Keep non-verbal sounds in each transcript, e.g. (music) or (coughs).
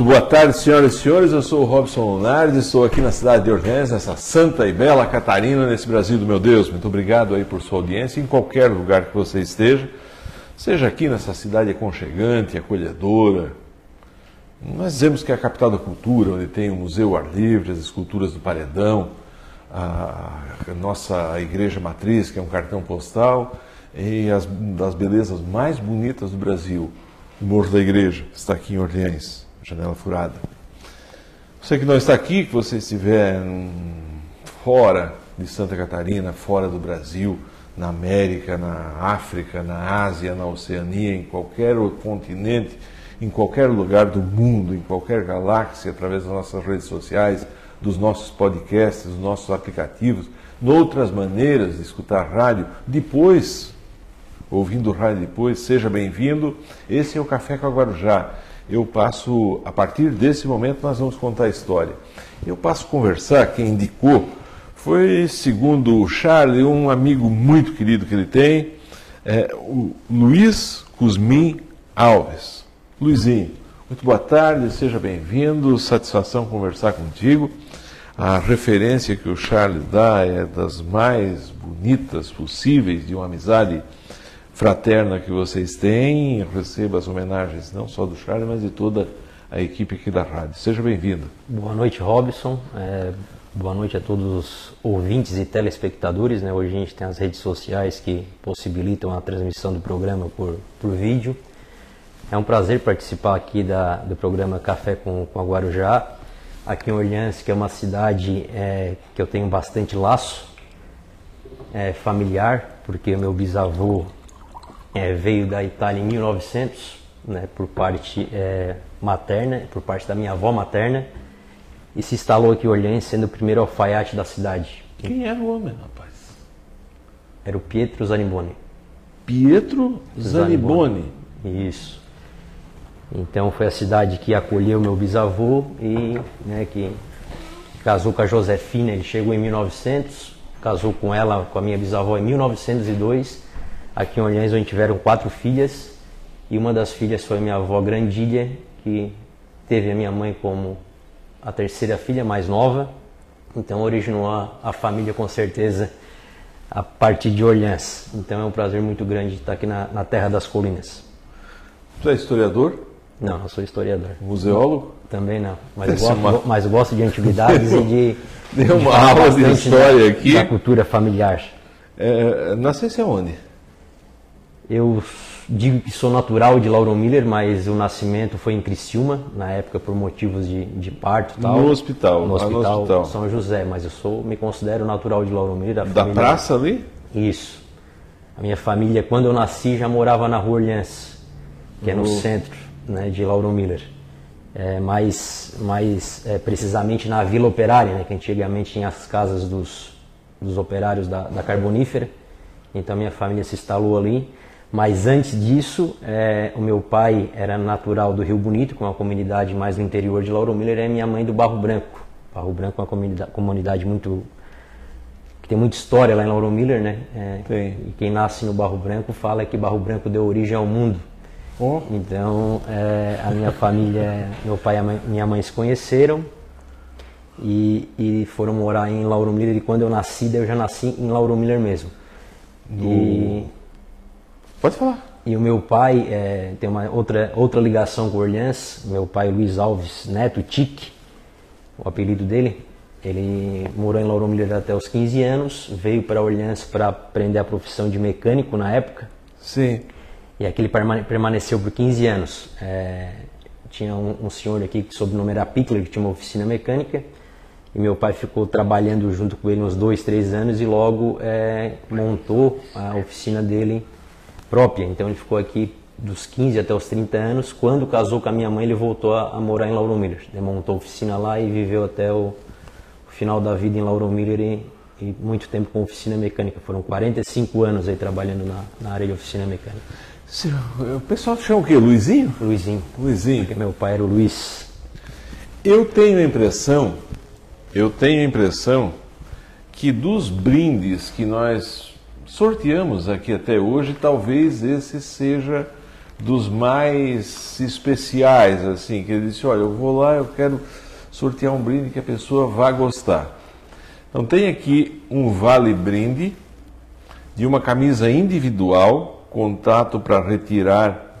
Boa tarde, senhoras e senhores. Eu sou o Robson Lunardi, estou aqui na cidade de Orleans, essa santa e bela Catarina, nesse Brasil do meu Deus. Muito obrigado aí por sua audiência, em qualquer lugar que você esteja, seja aqui nessa cidade aconchegante, acolhedora. Nós dizemos que é a capital da cultura, onde tem o Museu Ar Livre, as esculturas do Paredão, a, nossa igreja matriz, que é um cartão postal, e as das belezas mais bonitas do Brasil, o Morro da Igreja, está aqui em Orleans, janela furada. Você que não está aqui, que você estiver fora de Santa Catarina, fora do Brasil, na América, na África, na Ásia, na Oceania, em qualquer continente, em qualquer lugar do mundo, em qualquer galáxia, através das nossas redes sociais, dos nossos podcasts, dos nossos aplicativos, noutras maneiras de escutar rádio, depois, ouvindo rádio depois, seja bem-vindo. Esse é o Café com a Guarujá. Eu passo, a partir desse momento, nós vamos contar a história. Eu passo a conversar, quem indicou foi, segundo o Charlie, um amigo muito querido que ele tem, é, o Luiz Cusmin Alves. Luizinho, muito boa tarde, seja bem-vindo, satisfação conversar contigo. A referência que o Charles dá é das mais bonitas possíveis de uma amizade fraterna que vocês têm. Receba as homenagens não só do Charles, mas de toda a equipe aqui da rádio. Seja bem-vindo. Boa noite, Robson. É, boa noite a todos os ouvintes e telespectadores. Né? Hoje a gente tem as redes sociais que possibilitam a transmissão do programa por, por vídeo. É um prazer participar aqui da, do programa Café com, com a Guarujá, aqui em Orleans, que é uma cidade é, que eu tenho bastante laço é, familiar, porque meu bisavô é, veio da Itália em 1900, né, por parte é, materna, por parte da minha avó materna, e se instalou aqui em Orleans, sendo o primeiro alfaiate da cidade. Quem era o homem, rapaz? Era o Pietro Zaniboni. Pietro Zaniboni. Zaniboni. Isso. Então foi a cidade que acolheu meu bisavô e né, que casou com a Josefina. Ele chegou em 1900, casou com ela, com a minha bisavó em 1902. Aqui em Orleans onde tiveram quatro filhas e uma das filhas foi minha avó Grandilha, que teve a minha mãe como a terceira filha mais nova. Então originou a, a família com certeza a partir de Orleans. Então é um prazer muito grande estar aqui na, na Terra das Colinas. Tu é historiador? Não, eu sou historiador. Museólogo? Também não. Mas, gosto, uma... mas gosto de antiguidades e de. (laughs) Deu uma de aula de história da, aqui. Da cultura familiar. É, nascesse aonde? Eu digo que sou natural de Lauro Miller, mas o nascimento foi em Criciúma, na época por motivos de, de parto e tal. No hospital. No hospital, no hospital, São José, mas eu sou, me considero natural de Lauro Miller. Da, família... praça ali? Isso. A minha família, quando eu nasci, já morava na Rua Orleans, que é no centro né, de Lauro Miller. É, mais mais é, precisamente na Vila Operária, né, que antigamente tinha as casas dos, dos operários da, da Carbonífera. Então minha família se instalou ali. Mas antes disso, é, o meu pai era natural do Rio Bonito, com é uma comunidade mais no interior de Lauro Miller, e minha mãe do Barro Branco. Barro Branco é uma comunidade, comunidade muito que tem muita história lá em Lauro Miller, né? É, e quem nasce no Barro Branco fala que Barro Branco deu origem ao mundo. Oh. Então, é, a minha família, meu pai e mãe, minha mãe se conheceram e, e, foram morar em Lauro Miller. E quando eu nasci, eu já nasci em Lauro Miller mesmo. Do... E, Pode falar. E o meu pai é, tem uma outra, outra ligação com Orleans. Meu pai, Luiz Alves Neto, Tique, o apelido dele. Ele morou em Lauro Miller até os 15 anos, veio para Orleans para aprender a profissão de mecânico na época. Sim. E aqui ele permaneceu por 15 anos. É, tinha um, um, senhor aqui que sob o nome era Pickler, que tinha uma oficina mecânica. E meu pai ficou trabalhando junto com ele uns dois, três anos e logo é, montou a oficina dele própria. Então ele ficou aqui dos 15 até os 30 anos. Quando casou com a minha mãe, ele voltou a, a morar em Lauro Miller. Ele montou a oficina lá e viveu até o, o final da vida em Lauro Miller e, e, muito tempo com oficina mecânica. Foram 45 anos aí trabalhando na, na área de oficina mecânica. O pessoal chama o quê? Luizinho? Luizinho. Luizinho. Porque meu pai era o Luiz. Eu tenho a impressão, eu tenho a impressão que dos brindes que nós sorteamos aqui até hoje, talvez esse seja dos mais especiais, assim, que ele disse, olha, eu vou lá, eu quero sortear um brinde que a pessoa vá gostar. Então tem aqui um vale brinde de uma camisa individual, contato para retirar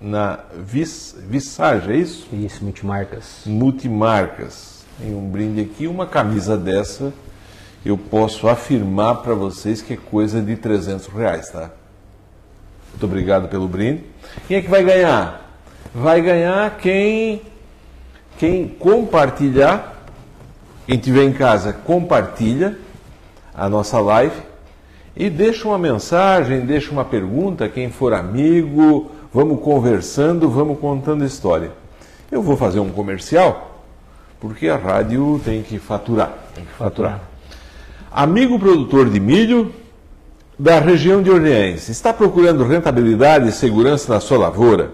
na vis, Visage, é isso? Isso, multimarcas. Multimarcas. Tem um brinde aqui, uma camisa dessa, eu posso afirmar para vocês que é coisa de 300 reais, tá? Muito obrigado pelo brinde. Quem é que vai ganhar? Vai ganhar quem, quem compartilhar, quem tiver em casa, compartilha a nossa live e deixa uma mensagem, deixa uma pergunta, quem for amigo, vamos conversando, vamos contando história. Eu vou fazer um comercial, porque a rádio tem que faturar. Tem que faturar. Amigo produtor de milho da região de Orleans, está procurando rentabilidade e segurança na sua lavoura?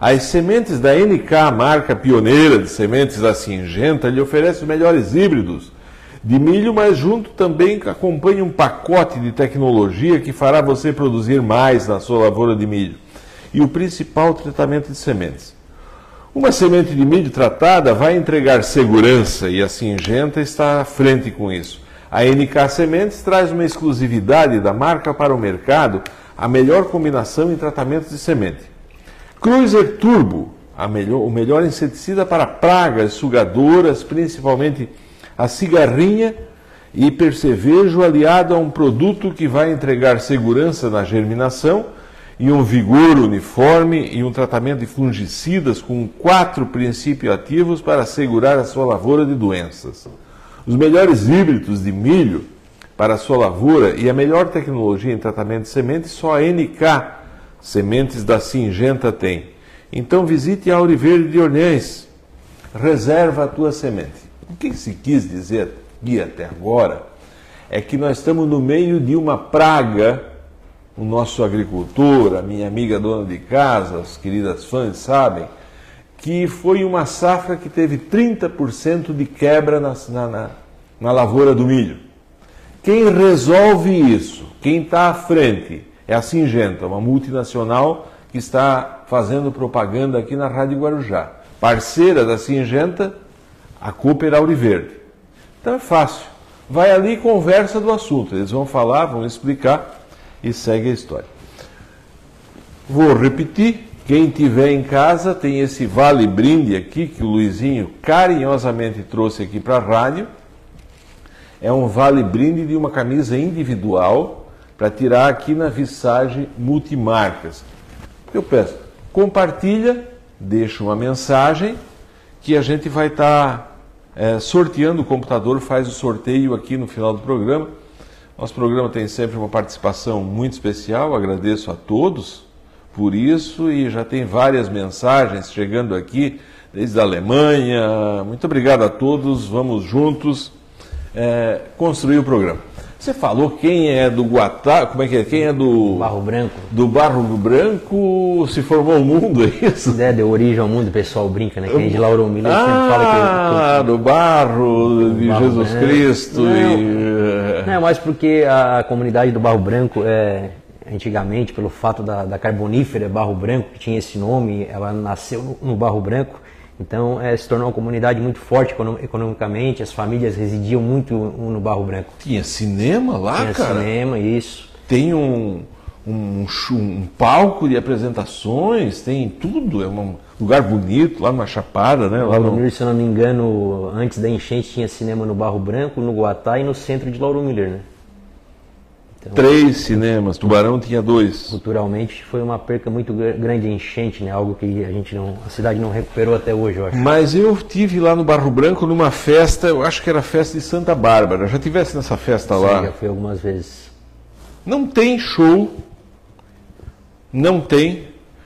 As sementes da NK, marca pioneira de sementes da Singenta, lhe oferece os melhores híbridos de milho, mas junto também acompanha um pacote de tecnologia que fará você produzir mais na sua lavoura de milho e o principal tratamento de sementes. Uma semente de milho tratada vai entregar segurança e a Singenta está à frente com isso. A NK Sementes traz uma exclusividade da marca para o mercado, a melhor combinação em tratamentos de semente. Cruiser Turbo, melhor, o melhor inseticida para pragas sugadoras, principalmente a cigarrinha e percevejo aliado a um produto que vai entregar segurança na germinação e um vigor uniforme e um tratamento de fungicidas com quatro princípios ativos para assegurar a sua lavoura de doenças. Os melhores híbridos de milho para a sua lavoura e a melhor tecnologia em tratamento de sementes só a NK Sementes da Singenta tem. Então visite a Auriverde de Ornhães. Reserva a tua semente. O que se quis dizer aqui até agora é que nós estamos no meio de uma praga o nosso agricultor, a minha amiga dona de casa, as queridas fãs sabem, que foi uma safra que teve 30% de quebra na, na, na, lavoura do milho. Quem resolve isso, quem está à frente, é a Singenta, uma multinacional que está fazendo propaganda aqui na Rádio Guarujá. Parceira da Singenta, a Cooper Auriverde. Então é fácil. Vai ali e conversa do assunto. Eles vão falar, vão explicar e segue a história. Vou repetir. Quem tiver em casa tem esse vale brinde aqui que o Luizinho carinhosamente trouxe aqui para a rádio. É um vale brinde de uma camisa individual para tirar aqui na Visage Multimarcas. Eu peço, compartilha, deixa uma mensagem que a gente vai estar tá, é, sorteando o computador, faz o sorteio aqui no final do programa. Nosso programa tem sempre uma participação muito especial, agradeço a todos por isso e já tem várias mensagens chegando aqui desde a Alemanha. Muito obrigado a todos, vamos juntos é, construir o programa. Você falou quem é do Guatá, como é que é? Quem é do Barro Branco? Do Barro Branco se formou o mundo, é isso? É, deu origem ao mundo, o pessoal brinca, né? Quem é de Lauro Miller ah, sempre fala que, Ah, do barro, de barro Jesus branco. Cristo não, e... Não, é mais porque a comunidade do Barro Branco é antigamente, pelo fato da, da, carbonífera Barro Branco, que tinha esse nome, ela nasceu no, no Barro Branco, então é, se tornou uma comunidade muito forte economicamente, as famílias residiam muito no Barro Branco. Tinha cinema lá, Tinha cara? cinema, isso. Tem um, um, um, palco de apresentações, tem tudo, é um lugar bonito, lá numa chapada, né? Lá no... se eu não me engano, antes da enchente tinha cinema no Barro Branco, no Guatá e no centro de Lauro Miller, né? Então, Três cinemas, Tubarão tinha dois. Culturalmente foi uma perca muito grande enchente, né? Algo que a gente não, a cidade não recuperou até hoje, eu acho. Mas eu tive lá no Barro Branco numa festa, eu acho que era a festa de Santa Bárbara. Já tivesse nessa festa Sim, lá? já fui algumas vezes. Não tem show, não tem,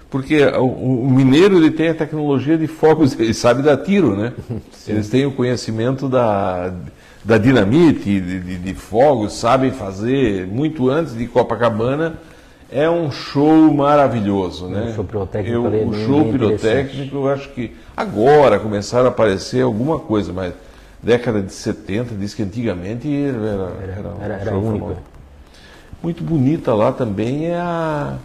porque o, o mineiro ele tem a tecnologia de fogos, (laughs) ele sabe dar tiro, né? (laughs) Sim. Eles têm o conhecimento da da dinamite, de, de, de fogos, sabem fazer muito antes de Copacabana. É um show maravilhoso, né? Um show pirotécnico. Eu, ali, o show pirotécnico, eu acho que agora começaram a aparecer alguma coisa, mas década de 70, diz que antigamente era, era, era, era, um único. Muito bonita lá também é a,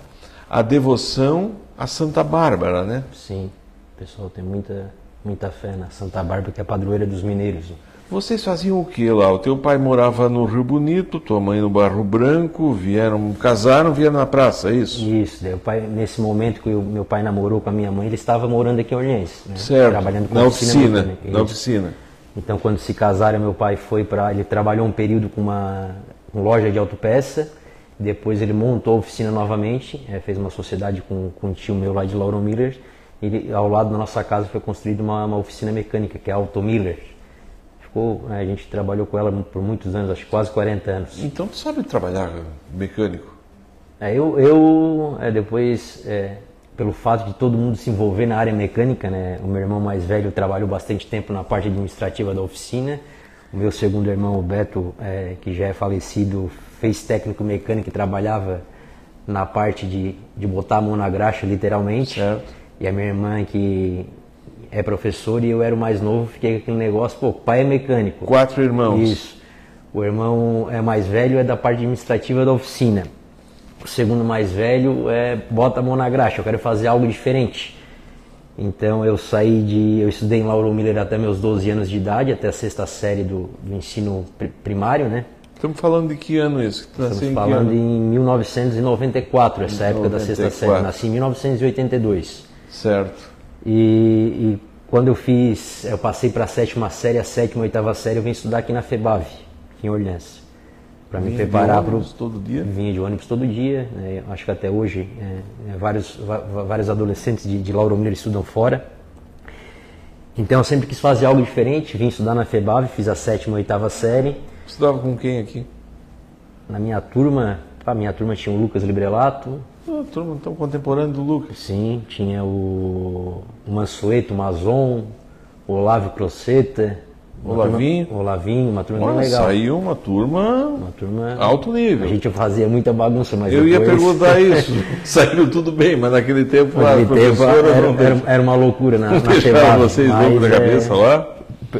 a devoção a Santa Bárbara, né? Sim, o pessoal tem muita, muita fé na Santa Bárbara, que é a padroeira dos mineiros. Vocês faziam o que lá? O teu pai morava no Rio Bonito, tua mãe no Barro Branco, vieram, casaram, vieram na praça, é isso? Isso, daí pai, nesse momento que o meu pai namorou com a minha mãe, ele estava morando aqui em Orleans, né? Certo, trabalhando com na oficina, mecânica. na Isso. oficina. Então, quando se casaram, meu pai foi para. Ele trabalhou um período com uma, com loja de autopeça. Depois, ele montou a oficina novamente. eh, fez uma sociedade com, com um tio meu lá de Lauro Miller. E ao lado da nossa casa foi construída uma, uma oficina mecânica, que é a Auto Miller. Ficou, eh, a gente trabalhou com ela por muitos anos, acho que quase 40 anos. Então tu sabe trabalhar mecânico? É, eu, eu é, depois, é, pelo fato de todo mundo se envolver na área mecânica, né, o meu irmão mais velho trabalhou bastante tempo na parte administrativa da oficina, o meu segundo irmão, o Beto, é, que já é falecido, fez técnico mecânico e trabalhava na parte de, de botar a mão na graxa, literalmente. Certo. E a minha irmã, que é professora, e eu era o mais novo, fiquei com aquele negócio, pô, pai é mecânico. Quatro irmãos. Isso. O irmão é mais velho, é da parte administrativa da oficina. O segundo mais velho é bota a mão na graxa, eu quero fazer algo diferente. Então eu saí de. Eu estudei em Lauro Miller até meus 12 anos de idade, até a sexta série do, do ensino pri- primário, né? Estamos falando de que ano isso? Que Estamos falando em 1994, essa época da sexta série. 94. Nasci em 1982. Certo. E, e quando eu fiz, eu passei para a sétima série, a sétima, oitava série, eu vim estudar aqui na FEBAV, aqui em Orleans, para me preparar para o ônibus todo dia? Vinha de ônibus todo dia, né? acho que até hoje é, é, vários, vários adolescentes de, de Lauro Miller estudam fora. Então eu sempre quis fazer algo diferente, vim estudar na FEBAV, fiz a sétima, oitava série. Estudava com quem aqui? Na minha turma, a minha turma tinha o Lucas Librelato, Ah, turma tão contemporâneo do Lucas. Sim, tinha o, o Mansueto, o Mazon, o Olávio Croceta. uma Olavinho. turma- Olavinho, uma turma bem Olha, legal. saiu uma turma Uma turma. alto nível. A gente fazia muita bagunça, mas Eu ia depois- perguntar (laughs) isso. Saiu tudo bem, mas naquele tempo a Naquele tempo professora era, não era, era uma loucura na, na deixava FEBAV, vocês loucos da é, cabeça lá.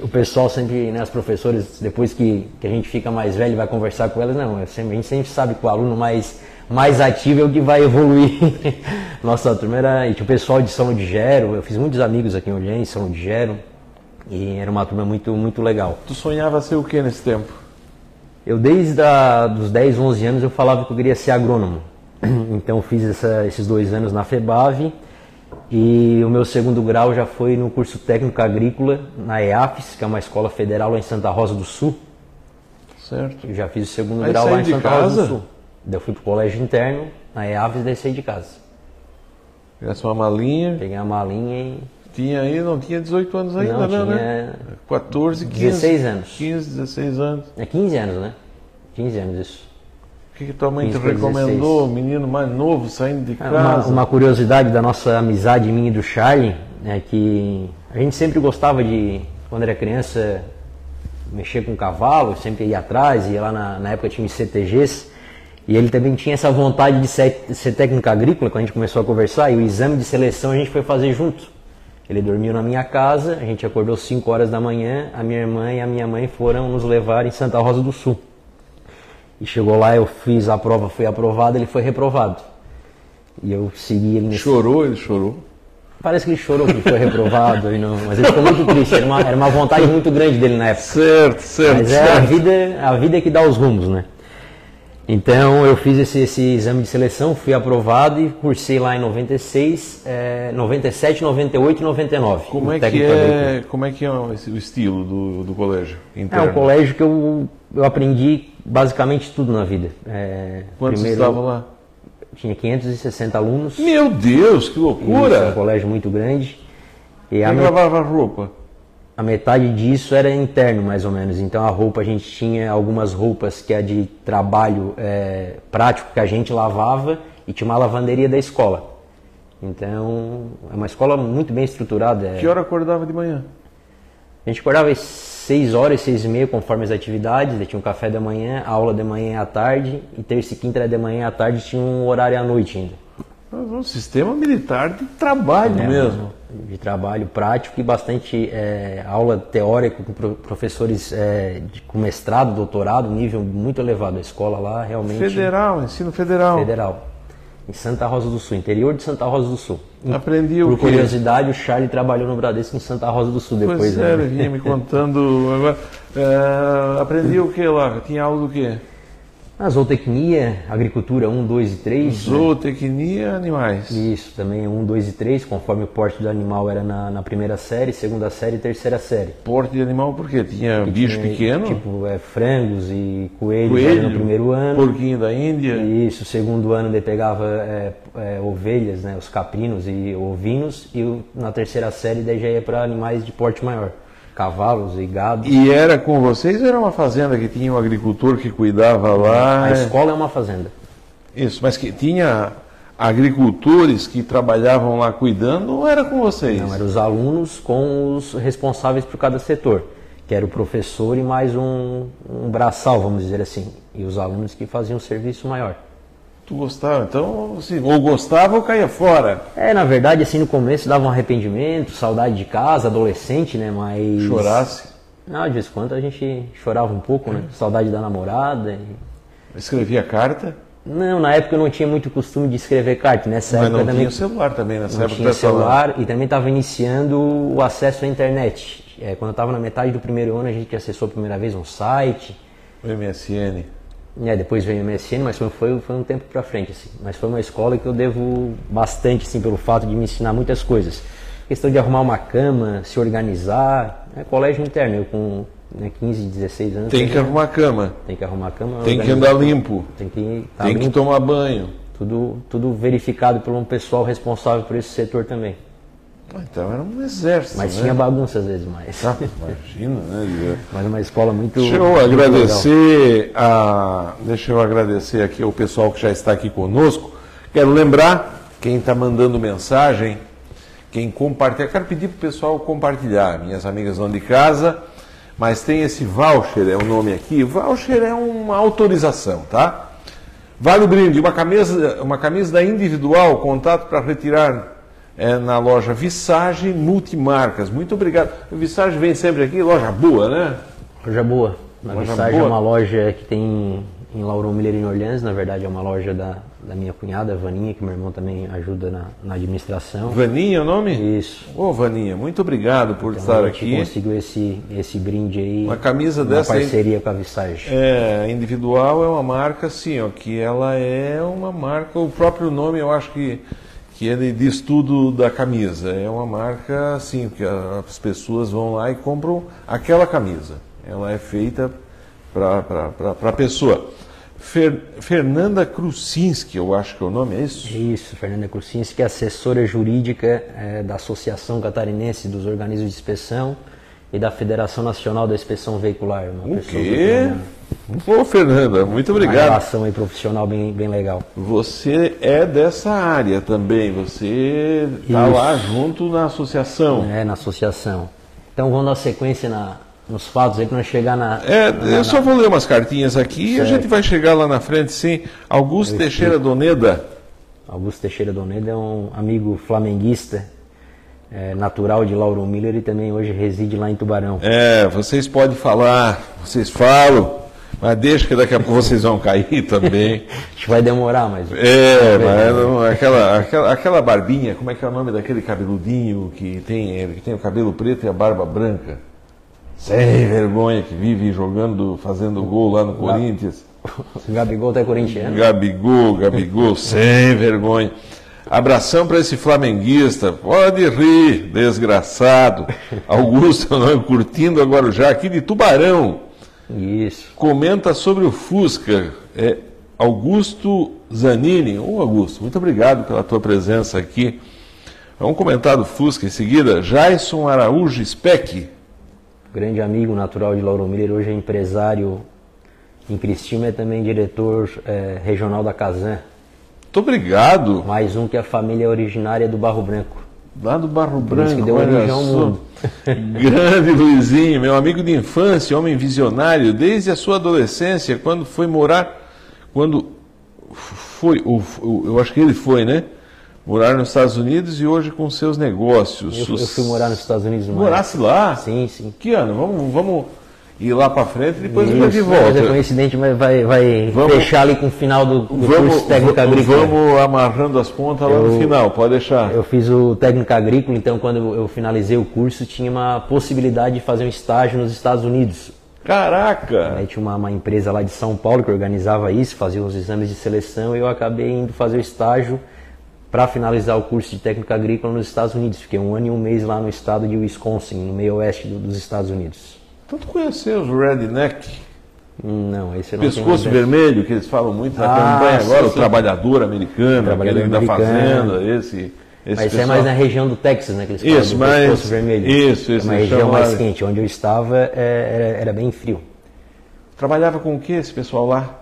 O pessoal sempre, né, as professores, depois que, que a gente fica mais velho e vai conversar com elas, não, é sempre, a gente sempre sabe que o aluno mais, mais ativo é o que vai evoluir. (laughs) Nossa turma era, e tinha o pessoal de São Digero, eu fiz muitos amigos aqui em Orleans, São Digero, e era uma turma muito, muito legal. Tu sonhava ser o que nesse tempo? Eu desde a, dos 10, 11 anos eu falava que eu queria ser agrônomo. (clears throat) Então fiz essa- esses dois anos na FEBAV e o meu segundo grau já foi no curso técnico agrícola na EAFES, que é uma escola federal lá em Santa Rosa do Sul. Certo. Eu já fiz o segundo Aí grau lá em Santa Rosa casa? do Sul. Daí eu fui pro colégio interno, na EAFES, daí saí de casa. Pegasse uma malinha. Peguei a malinha e Tinha aí, não tinha 18 anos ainda, Não, não, tinha né? 14, 15. 16 anos. 15, 16 anos. É 15 anos, né? 15 anos isso. O que, que tua mãe te 15 para recomendou? 16. Menino mais novo, saindo de É, casa. Uma, uma curiosidade da nossa amizade minha e do Charlie é que a gente sempre gostava de, quando era criança, mexer com cavalo, sempre ia atrás, ia lá na, na época tinha os CTGs, e ele também tinha essa vontade de ser, ser técnico agrícola, quando a gente começou a conversar, e o exame de seleção a gente foi fazer junto. Ele dormiu na minha casa, a gente acordou 5 horas da manhã, a minha irmã e a minha mãe foram nos levar em Santa Rosa do Sul. E chegou lá, eu fiz a prova, fui aprovado, ele foi reprovado. E eu segui ele nesse Chorou, ele chorou. Parece que ele chorou porque foi reprovado, e não- mas ele ficou muito triste. Era uma, era uma vontade muito grande dele na época. Certo, certo, Mas é a certo. vida, a vida que dá os rumos, né? Então eu fiz esse, esse exame de seleção, fui aprovado e cursei lá em 96, eh, 97, 98 e 99. Como é que é, como é, que é o estilo do, do colégio É interno? um colégio que eu, eu aprendi basicamente tudo na vida. Eh, Quantos primeiro, estavam lá? Tinha 560 alunos. Meu Deus, que Isso, é um loucura! colégio muito grande. E a Quem me- lavava roupa? A metade disso era interno, mais ou menos. Então a roupa, a gente tinha algumas roupas que é de trabalho é, prático que a gente lavava e tinha uma lavanderia da escola. Então é uma escola muito bem estruturada. é- Que hora acordava de manhã? A gente acordava às 6 horas, 6 e meia, conforme as atividades. Daí tinha um café da manhã, aula de manhã à tarde. E terça e quinta era de manhã à tarde, tinha um horário à noite ainda. Um sistema militar de trabalho É, mesmo. De trabalho prático e bastante é, aula teórica com pro- professores é, de- com mestrado, doutorado, nível muito elevado. A escola lá realmente Federal, ensino federal. federal. em Santa Rosa do Sul, interior de Santa Rosa do Sul. Aprendi o Por curiosidade, o Charlie trabalhou no Bradesco em Santa Rosa do Sul depois. Pois né? é, ele vinha me contando. (laughs) agora, é, aprendi o que lá? Tinha aula do quê? A zootecnia, agricultura 1, 2 e 3. Zootecnia, animais. Isso, também 1, 2 e 3, conforme o porte do animal era na, na primeira série, segunda série e terceira série. Porte de animal por quê? Tinha bicho Tinha, pequeno? Tipo, é, frangos e coelhos coelho, ali no primeiro ano. porquinho da Índia. Isso, segundo ano ele pegava é, é, ovelhas, né, os caprinos e ovinos, e na terceira série daí já ia para animais de porte maior, cavalos e gado. E era com vocês ou era uma fazenda que tinha um agricultor que cuidava lá? A escola é uma fazenda. Isso, mas que tinha agricultores que trabalhavam lá cuidando ou era com vocês? Não, eram os alunos com os responsáveis por cada setor, que era o professor e mais um, um braçal, vamos dizer assim, e os alunos que faziam um serviço maior. Tu gostava, então, assim, ou gostava ou caía fora. É, na verdade, assim, no começo dava um arrependimento, saudade de casa, adolescente, né, mas... Chorasse. Não, de vez em quando a gente chorava um pouco, né, saudade da namorada. e- Escrevia carta, Não, na época eu não tinha muito costume de escrever carta, nessa mas época não também tinha celular também nessa não época. tinha tá falando. celular e também estava iniciando o acesso à internet. É, quando eu estava na metade do primeiro ano, a gente acessou a primeira vez um site, O MSN. É, depois veio o MSN, mas foi, foi, um tempo para frente, assim. Mas foi uma escola que eu devo bastante, assim, pelo fato de me ensinar muitas coisas. Questão de arrumar uma cama, se organizar, é colégio interno, eu com né, 15, 16 anos. Tem que arrumar cama, tem que arrumar cama. tem que andar limpo, Tem que estar tem que tomar banho. tudo, tudo verificado por um pessoal responsável por esse setor também. Então era um exército, Mas né? tinha bagunça às vezes mais. Ah, imagina, né? (laughs) Mas uma escola muito. Deixa eu agradecer a, deixa eu agradecer aqui ao pessoal que já está aqui conosco. Quero lembrar quem está mandando mensagem, quem compartilha. Quero pedir para o pessoal compartilhar. Minhas amigas vão de casa, mas tem esse voucher, é o nome aqui. Voucher é uma autorização, tá? Vale o brinde, uma camisa, uma camisa da individual, contato para retirar é, na loja Visage Multimarcas. Muito obrigado. A Visage vem sempre aqui, loja boa, né? Loja boa. Na Loja Visage é boa. uma loja que tem em Laurão Miller em Orleans, na verdade é uma loja da, da minha cunhada, a Vaninha, que meu irmão também ajuda na, na administração. Vaninha é o nome? Isso. Ô, Vaninha, muito obrigado por Então, estar a gente aqui. conseguiu esse, esse brinde aí. Uma camisa uma dessa aí- parceria com a Visage. É, individual é uma marca assim, ó, que ela é uma marca, o próprio nome eu acho que, que ele diz tudo da camisa. É uma marca assim, que as pessoas vão lá e compram aquela camisa. Ela é feita para a pessoa. Fer- Fernanda Krusinski, eu acho que é o nome, é isso? Isso, Fernanda Krusinski, é assessora jurídica eh, da Associação Catarinense dos Organismos de Inspeção e da Federação Nacional da Inspeção Veicular. Uma O quê? uma- Ô, Fernanda, muito uma obrigado. relação aí profissional bem, bem legal. Você é dessa área também, você está lá junto na associação. É, na associação. Então vamos dar sequência na, nos fatos aí para nós chegar na. É, na- eu só vou ler umas cartinhas aqui e a Certo. gente vai chegar lá na frente, sim. Augusto Teixeira Doneda. Augusto Teixeira Doneda é um amigo flamenguista, é, natural de Lauro Miller e também hoje reside lá em Tubarão. É, vocês podem falar, vocês falam, mas deixa que daqui a pouco vocês vão cair (laughs) também. Acho que vai demorar, mas. É, mas não- aquela, aquela, aquela barbinha, como é que é o nome daquele cabeludinho que tem, que tem o cabelo preto e a barba branca? Sem vergonha, que vive jogando, fazendo gol lá no Corinthians. (laughs) Gabigol tá corintiano. Gabigol, Gabigol, sem vergonha. Abração para esse flamenguista. Pode rir, desgraçado. (laughs) Augusto, é o nome, curtindo agora já aqui de Tubarão. Isso. Comenta sobre o Fusca. É Augusto Zanini. Ô Augusto, muito obrigado pela tua presença aqui. Vamos comentar do Fusca em seguida. Jason Araújo Speck. Grande amigo natural de Lauro Miller, hoje é empresário em Cristina, é também diretor é, regional da Casan. Muito obrigado. Mais um que a família é originária do Barro Branco. Lá do Barro Branco, que deu origem ao mundo. (laughs) Grande Luizinho, meu amigo de infância, homem visionário, desde a sua adolescência, quando foi morar, quando foi, eu acho que ele foi, né? Morar nos Estados Unidos e hoje com seus negócios. Eu, eu fui morar nos Estados Unidos no Morasse lá? Sim, sim. Que ano? Vamos, vamos. Ir lá para frente e depois vai de volta. Mas é coincidente, mas vai, vai Vamos- fechar ali com o final do, do Vamos, curso técnico agrícola. vamos amarrando as pontas lá no Eu- final, pode deixar. Eu fiz o técnico agrícola, então quando eu finalizei o curso tinha uma possibilidade de fazer um estágio nos Estados Unidos. Caraca! Aí tinha uma, uma empresa lá de São Paulo que organizava isso, fazia os exames de seleção e eu acabei indo fazer o estágio para finalizar o curso de técnico agrícola nos Estados Unidos. Fiquei um ano e um mês lá no estado de Wisconsin, no meio oeste do- dos Estados Unidos. Tu conheceu os redneck, Não, esse não pescoço vermelho, que eles falam muito na Ah, campanha sim, agora, o sim. trabalhador americano, Trabalhador aquele da americano. fazenda, esse, esse Mas isso é pessoal. mais na região do Texas, né? Que eles falam Isso, do mas- pescoço vermelho. isso, isso, É uma região mais quente. Onde eu estava é, era, era bem frio. Trabalhava com o que esse pessoal lá?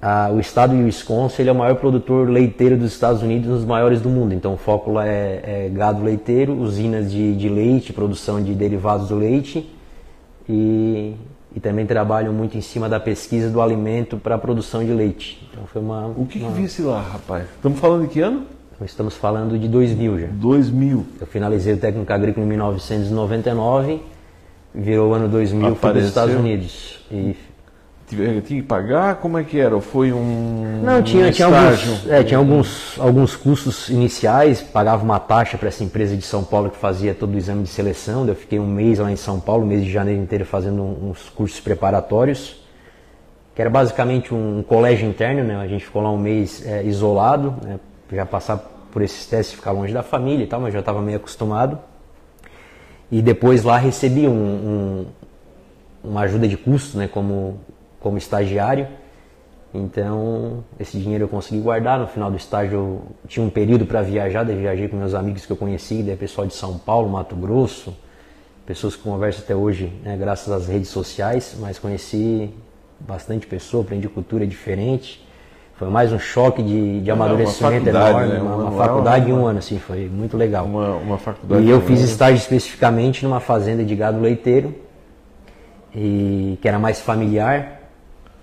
Ah, o estado de Wisconsin ele é o maior produtor leiteiro dos Estados Unidos, um dos maiores do mundo. Então o foco lá é, é gado leiteiro, usinas de, de leite, produção de derivados do leite e, e também trabalham muito em cima da pesquisa do alimento para a produção de leite. Então foi uma. O que, que uma- visse lá, rapaz? Estamos falando de que ano? nós estamos falando de 2000 já. 2000. Eu finalizei o técnico agrícola em 1999, virou o ano 2000, fui para os Apareceu. Estados Unidos. E Tinha que pagar? Como é que era? Ou foi um. Não, tinha, um tinha, alguns, é, tinha alguns, alguns custos iniciais, pagava uma taxa para essa empresa de São Paulo que fazia todo o exame de seleção. Eu fiquei um mês lá em São Paulo, mês de janeiro inteiro, fazendo uns cursos preparatórios, que era basicamente um colégio interno, né? A gente ficou lá um mês é, isolado, né? já passar por esses testes, ficar longe da família e tal, mas já estava meio acostumado. E depois lá recebi um, um- uma ajuda de custo, né? Como, como estagiário. Então, esse dinheiro eu consegui guardar. No final do estágio, eu tinha um período para viajar. Daí viajei com meus amigos que eu conheci, daí pessoal de São Paulo, Mato Grosso, pessoas que converso até hoje, né, graças às redes sociais. Mas conheci bastante pessoa, aprendi cultura diferente. Foi mais um choque de, de É, uma amadurecimento faculdade, enorme, né? uma, Uma- uma faculdade em um uma- ano, assim, foi muito legal. Uma, uma faculdade. E eu fiz estágio especificamente numa fazenda de gado leiteiro, e, que era mais familiar,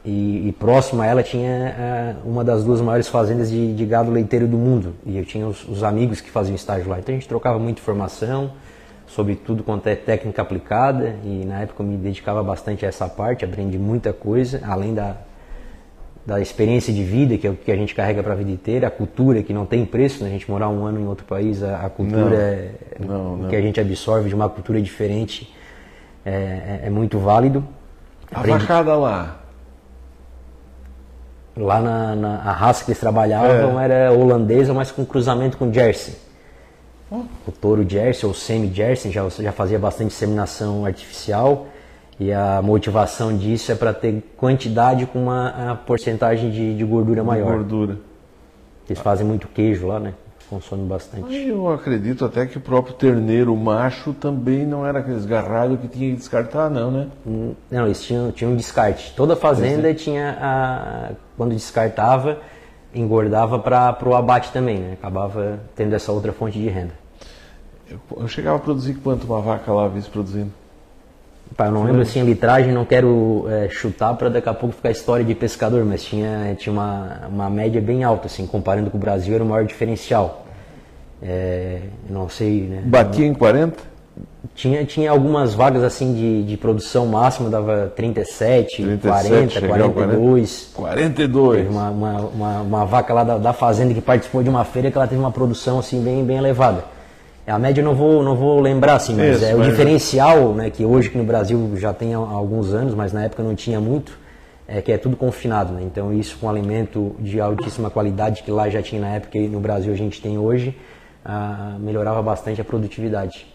e, e próximo a ela tinha ah, uma das duas maiores fazendas de, de gado leiteiro do mundo. E eu tinha os, os amigos que faziam estágio lá. Então a gente trocava muita informação sobre tudo quanto é técnica aplicada, e na época eu me dedicava bastante a essa parte, aprendi muita coisa, além da, da experiência de vida, que é o que a gente carrega para a vida inteira, a cultura, que não tem preço, né? a gente morar um ano em outro país, a, a cultura Não, é, não. que a gente absorve de uma cultura diferente é, é- é muito válido. A Aprendi- vacada lá. Lá na, na- a raça que eles trabalhavam era holandesa, mas com cruzamento com Jersey. O touro Jersey ou semi-Jersey já, já fazia bastante inseminação artificial e a motivação disso é para ter quantidade com uma porcentagem de, de gordura maior. Gordura. Eles fazem muito queijo lá, né? Consomem bastante. Eu acredito até que o próprio terneiro macho também não era aqueles garralhos que tinha que descartar, não, né? Hum, Não, eles tinham, tinham um descarte. Toda fazenda tinha a. Quando descartava, engordava para o abate também, né? Acabava tendo essa outra fonte de renda. Eu, eu chegava a produzir quanto uma vaca lá, vice produzindo? Pá, eu não lembro assim a litragem, não quero é, chutar para daqui a pouco ficar história de pescador, mas tinha, tinha uma, uma média bem alta, assim, comparando com o Brasil, era o maior diferencial. É, não sei, né? Batia em 40? Tinha, tinha algumas vagas assim de, de produção máxima, dava 37, 37, 40, chegava a 42. 42. Teve uma, uma, uma, uma vaca lá da, da fazenda que participou de uma feira que ela teve uma produção assim bem, bem elevada. A média eu não vou, não vou lembrar assim, mas Isso, é o diferencial, né, que hoje que no Brasil já tem há alguns anos, mas na época não tinha muito, é que é tudo confinado, né? Então isso com alimento de altíssima qualidade que lá já tinha na época e no Brasil a gente tem hoje, ah, melhorava bastante a produtividade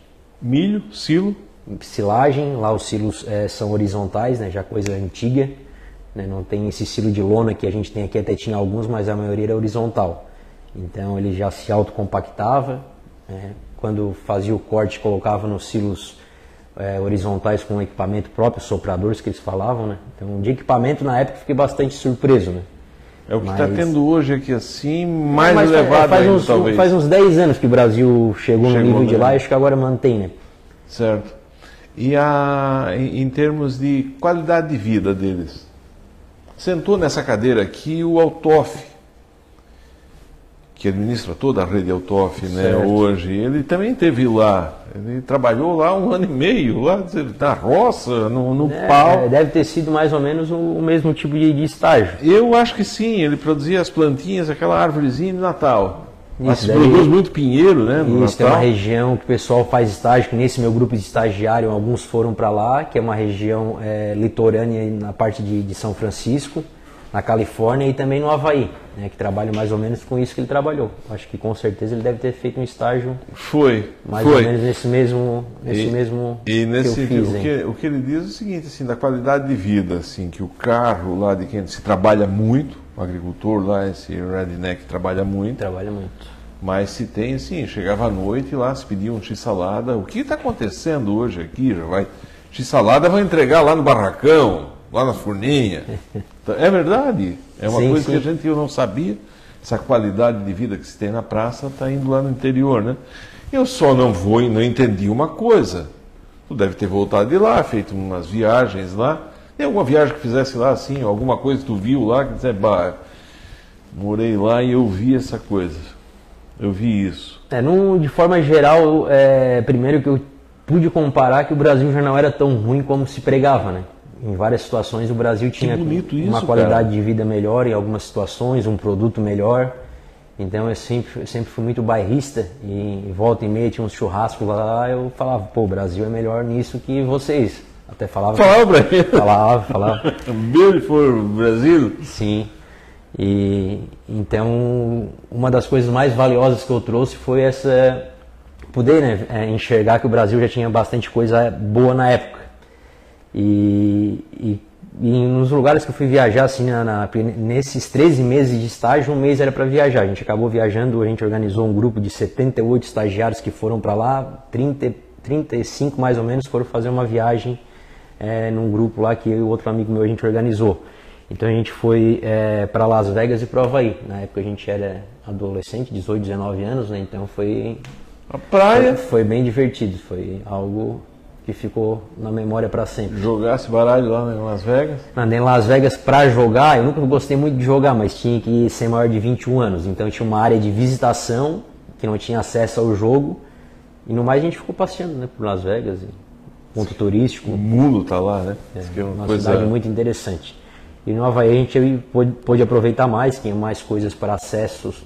Milho, silo. silagem, lá os silos eh, são horizontais, né, já coisa antiga, né, não tem esse silo de lona que a gente tem aqui, até tinha alguns, mas a maioria era horizontal. Então ele já se autocompactava, né, quando fazia o corte colocava nos silos eh, horizontais com equipamento próprio, sopradores que eles falavam, né. Então de equipamento na época fiquei bastante surpreso, né. É o que está Mas- tendo hoje aqui assim, mais Mas fa- elevado faz, ainda, uns, talvez. faz uns 10 anos que o Brasil chegou, Chegou, no nível de lá e acho que agora mantém, né. Certo. E a, em, em termos de qualidade de vida deles? Sentou nessa cadeira aqui o Altoff, que administra toda a rede Autof né, hoje, ele também teve lá. Ele trabalhou lá um ano e meio, lá na roça, no, no É, pau. deve ter sido mais ou menos o, o mesmo tipo de, de estágio. Eu acho que sim, ele produzia as plantinhas, aquela árvorezinha de Natal. Mas Isso, se daí- produz muito pinheiro, né? No Isso, tem uma Natal. região que o pessoal faz estágio, que nesse meu grupo de estagiário, alguns foram para lá, que é uma região é, litorânea na parte de, de São Francisco, na Califórnia e também no Havaí, né, que trabalha mais ou menos com isso que ele trabalhou. Acho que com certeza ele deve ter feito um estágio Foi, mais foi. ou menos nesse mesmo, nesse E- mesmo E nesse que eu fiz. o, que, o que ele diz é o seguinte, assim, da qualidade de vida, assim, que o carro lá de quem se trabalha muito, o agricultor lá, esse redneck trabalha muito, Trabalha muito. mas se tem, assim, chegava à noite lá, se pedia um x-salada, o que está acontecendo hoje aqui, já vai, x-salada vai entregar lá no barracão, lá na forninha, Então, é verdade, é uma Sim, coisa sim. que a gente eu não sabia, essa qualidade de vida que se tem na praça está indo lá no interior, né? Eu só não vou e não entendi uma coisa. Tu deve ter voltado de lá, feito umas viagens lá. Tem alguma viagem que fizesse lá assim, alguma coisa que tu viu lá que disse, bah, morei lá e eu vi essa coisa. Eu vi isso. É, de forma geral, é, primeiro que eu pude comparar que o Brasil já não era tão ruim como se pregava, né? Em várias situações o Brasil tinha bonito uma isso, qualidade cara. de vida melhor em algumas situações, um produto melhor. Então eu sempre, sempre fui muito bairrista e em volta e meia tinha uns churrascos lá, eu falava, pô, o Brasil é melhor nisso que vocês. Até falava. Fala pra (laughs) mim. Falava, falava. (laughs) Beautiful Brasil. Sim. E então uma das coisas mais valiosas que eu trouxe foi essa poder né, é, enxergar que o Brasil já tinha bastante coisa boa na época. E, e, e nos lugares que eu fui viajar, assim, na, na- nesses 13 meses de estágio, um mês era para viajar. A gente acabou viajando, a gente organizou um grupo de 78 estagiários que foram para lá, 30, 35 mais ou menos foram fazer uma viagem é, num grupo lá que eu e outro amigo meu a gente organizou. Então a gente foi é, para Las Vegas e para Havaí. Na época a gente era adolescente, 18, 19 anos, né? Então foi, A praia, foi bem divertido. Foi algo que ficou na memória para sempre. jogasse baralho lá em Las Vegas. Andei em Las Vegas para jogar, eu nunca gostei muito de jogar, mas tinha que ser maior de 21 anos. Então tinha uma área de visitação que não tinha acesso ao jogo. E no mais a gente ficou passeando né, por Las Vegas, e ponto turístico. O mundo tá lá, né? Que é uma uma coisa cidade muito interessante. E no Havaí a gente pôde, pôde aproveitar mais, tinha mais coisas para acessos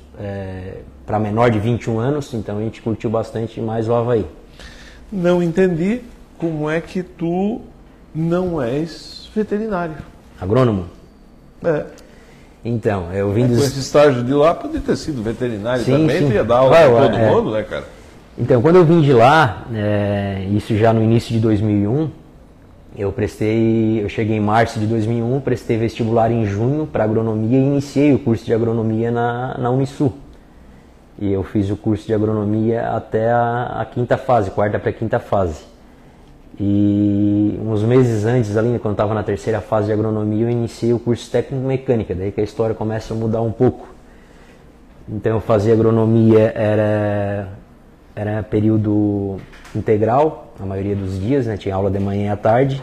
para menor de 21 anos, então a gente curtiu bastante mais o Havaí. Não entendi como é que tu não és veterinário. Agrônomo? É. Então, eu vim Com dos, esse estágio de lá, podia ter sido veterinário Sim, também, sim. tu ia dar aula Vai, pra todo é. mundo, né, cara? Então, quando eu vim de lá, é, isso já no início de 2001, eu prestei, eu cheguei em março de 2001, prestei vestibular em junho para agronomia e iniciei o curso de agronomia na, na Unisul. E eu fiz o curso de agronomia até a, a quinta fase, quarta para quinta fase. E uns meses antes, ali, quando estava na terceira fase de agronomia, eu iniciei o curso técnico mecânica, daí que a história começa a mudar um pouco. Então eu fazia agronomia, era, era período integral, a maioria dos dias, né? tinha aula de manhã e à tarde.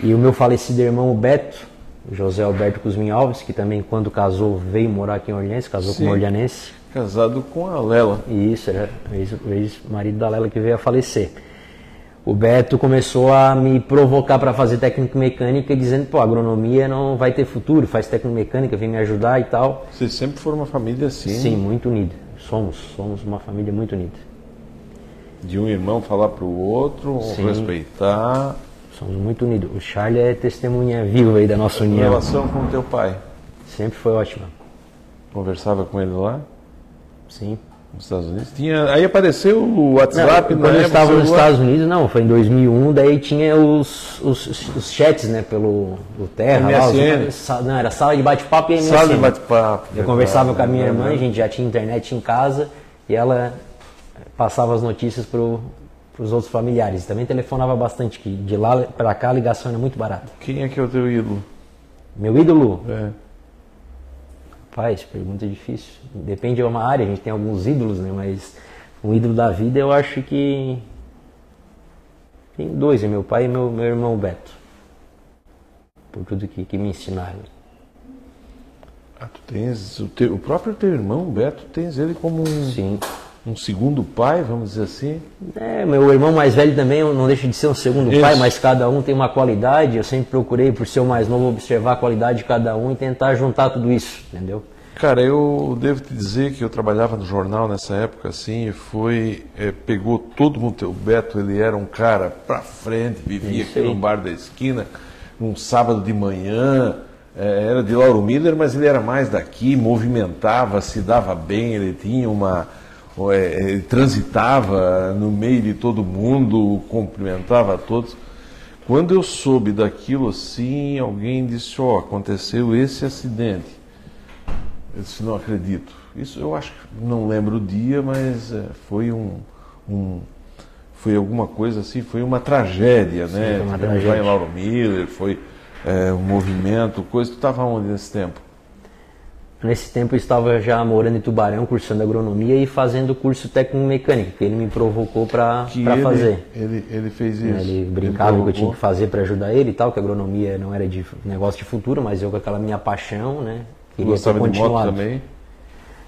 E o meu falecido irmão, o Beto, José Alberto Cusmin Alves, que também quando casou veio morar aqui em Orleans, casou Sim. com uma orleanense. Casado com a Lela. E isso, era o ex-marido da Lela que veio a falecer. O Beto começou a me provocar para fazer técnico mecânica, dizendo, pô, agronomia não vai ter futuro, faz técnico mecânica, vem me ajudar e tal. Vocês sempre foram uma família assim, Sim, muito unida. Somos, somos uma família muito unida. de um irmão falar pro outro, um Sim. respeitar. Somos muito unidos. O Charlie é testemunha viva aí da nossa A união. relação com teu pai. Sempre foi ótima. Conversava com ele lá Sim. Nos Estados Unidos. Tinha, aí apareceu o Não, WhatsApp, quando eu estava nos. Estados Unidos, não, foi em 2001, daí tinha os, os, os chats, né, pelo o Terra, lá, MSN. os, sa- não, era sala de bate-papo e MSN. Sala de bate-papo. Eu conversava com a minha irmã, a né? gente já tinha internet em casa e ela passava as notícias para os outros familiares. Também telefonava bastante, que de lá para cá a ligação era muito barata. Quem é que é o teu ídolo? Meu ídolo, É. Rapaz, pergunta difícil. Depende de uma área, a gente tem alguns ídolos, né? Mas um ídolo da vida eu acho que. Tem dois, é meu pai e meu, meu irmão Beto. Por tudo que, que me ensinaram. Ah, tu tens o, teu, o próprio teu irmão, Beto, tens ele como um, Sim. Um segundo pai, vamos dizer assim. É, meu irmão mais velho também não deixa de ser um segundo Isso. pai, mas cada um tem uma qualidade. Eu sempre procurei, por ser o mais novo, observar a qualidade de cada um e tentar juntar tudo isso, entendeu? Cara, eu devo te dizer que eu trabalhava no jornal nessa época, assim, e foi, é, pegou todo mundo. O Beto, ele era um cara pra frente, vivia aqui no bar da esquina, num sábado de manhã, é, era de Lauro Miller, mas ele era mais daqui, movimentava, se dava bem, ele tinha uma. É, ele transitava no meio de todo mundo, cumprimentava a todos. Quando eu soube daquilo assim, alguém disse, ó, aconteceu esse acidente. Eu disse, não acredito. Isso eu acho que não lembro o dia, mas é, foi um, um- foi alguma coisa assim, foi uma tragédia, né? foi uma Tivemos lá tragédia. em Lauro Miller, foi é, um movimento, coisa. Tu estava onde nesse tempo? Nesse tempo eu estava já morando em Tubarão, cursando agronomia e fazendo curso técnico mecânico, que ele me provocou para ele, fazer. Ele, ele fez isso. Ele brincava que eu tinha que fazer para ajudar ele e tal, que a agronomia não era de negócio de futuro, mas eu com aquela minha paixão, né? Queria Gostava ter de moto continuado. também?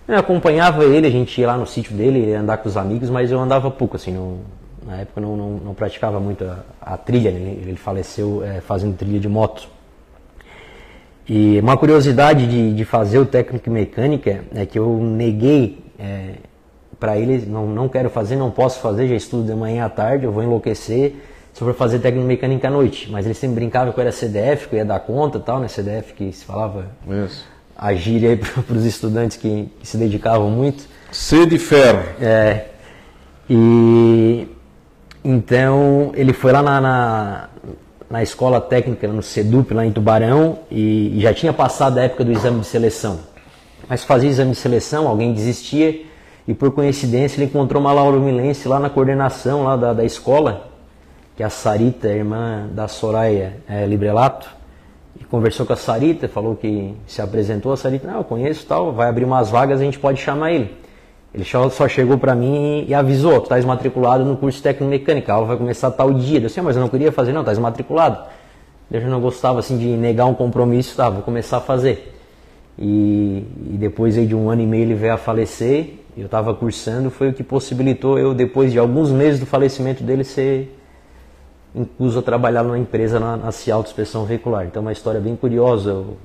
Eu acompanhava ele, a gente ia lá no sítio dele, ia andar com os amigos, mas eu andava pouco, assim, não- na época não, não, não praticava muito a, a trilha, né? ele, ele faleceu eh, fazendo trilha de moto. E uma curiosidade de, de fazer o técnico em mecânica é que eu neguei para ele, não, não quero fazer, não posso fazer, já estudo de manhã à tarde, eu vou enlouquecer se eu for fazer técnico mecânica à noite. Mas ele sempre brincava que eu era CDF, que eu ia dar conta e tal, né? CDF que se falava Isso. a gíria aí (laughs) para os estudantes que, que se dedicavam muito. C de ferro. É, e então ele foi lá na, na, na escola técnica, no SEDUP, lá em Tubarão, e, e já tinha passado a época do exame de seleção. Mas fazia exame de seleção, alguém desistia, e por coincidência ele encontrou uma lauromilense lá na coordenação lá da, da escola, que é a Sarita, irmã da Soraya é, Librelato, e conversou com a Sarita, falou que se apresentou, a Sarita, não, eu conheço tal, vai abrir umas vagas, a gente pode chamar ele. Ele só chegou para mim e avisou, tu estás matriculado no curso de técnico mecânica, a vai começar tal dia. Eu disse, "Ah, mas eu não queria fazer, não, estás matriculado. Eu já não gostava assim de negar um compromisso, tá, vou começar a fazer. E, e depois aí de um ano e meio ele veio a falecer, eu estava cursando, foi o que possibilitou eu, depois de alguns meses do falecimento dele, ser incluso a trabalhar numa empresa na, na Cialto Inspeção Veicular. Então uma história bem curiosa, eu-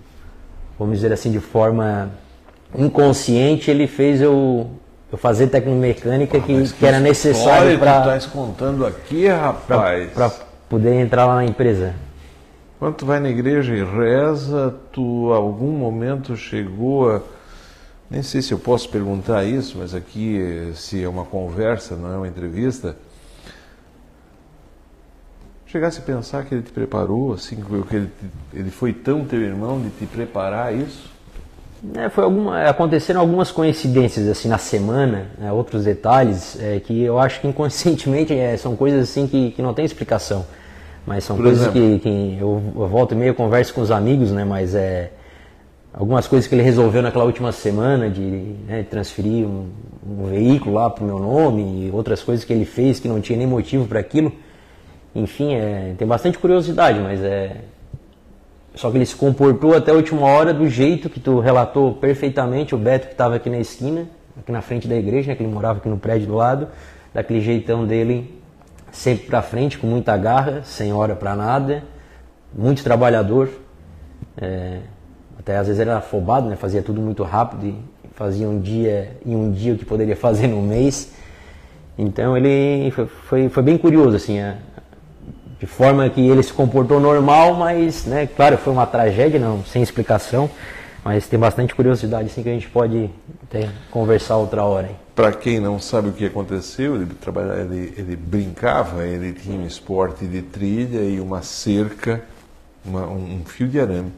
vamos dizer assim, de forma inconsciente, ele fez eu, eu fazer tecnomecânica que, Mas que era necessário que tu para estás contando aqui, rapaz. poder entrar lá na empresa. Quando tu vai na igreja e reza, tu algum momento chegou a. Nem sei se eu posso perguntar isso, mas aqui, se é uma conversa, não é uma entrevista. Chegasse a pensar que ele te preparou, assim, que ele, ele foi tão teu irmão de te preparar a isso? É, foi alguma, aconteceram algumas coincidências assim na semana, né, outros detalhes é, que eu acho que inconscientemente é, são coisas assim que, que não tem explicação, mas são Por coisas que, que eu, eu volto e meio converso com os amigos, né, mas é algumas coisas que ele resolveu naquela última semana de né, transferir um, um veículo lá para o meu nome e outras coisas que ele fez que não tinha nem motivo para aquilo. Enfim, é, tem bastante curiosidade, mas é só que ele se comportou até a última hora do jeito que tu relatou perfeitamente, o Beto que estava aqui na esquina, aqui na frente da igreja, né, que ele morava aqui no prédio do lado, daquele jeitão dele, sempre pra frente, com muita garra, sem hora pra nada, muito trabalhador, é, até às vezes era afobado, né, fazia tudo muito rápido e fazia um dia em um dia o que poderia (laughs) fazer no mês. Então ele foi, foi, foi bem curioso assim, a- de forma que ele se comportou normal, mas, né, claro, foi uma tragédia, não, sem explicação, mas tem bastante curiosidade, assim, que a gente pode até conversar outra hora. Para quem não sabe o que aconteceu, ele, trabalhava, ele, ele brincava, ele tinha um esporte de trilha e uma cerca, uma- um, um fio de arame.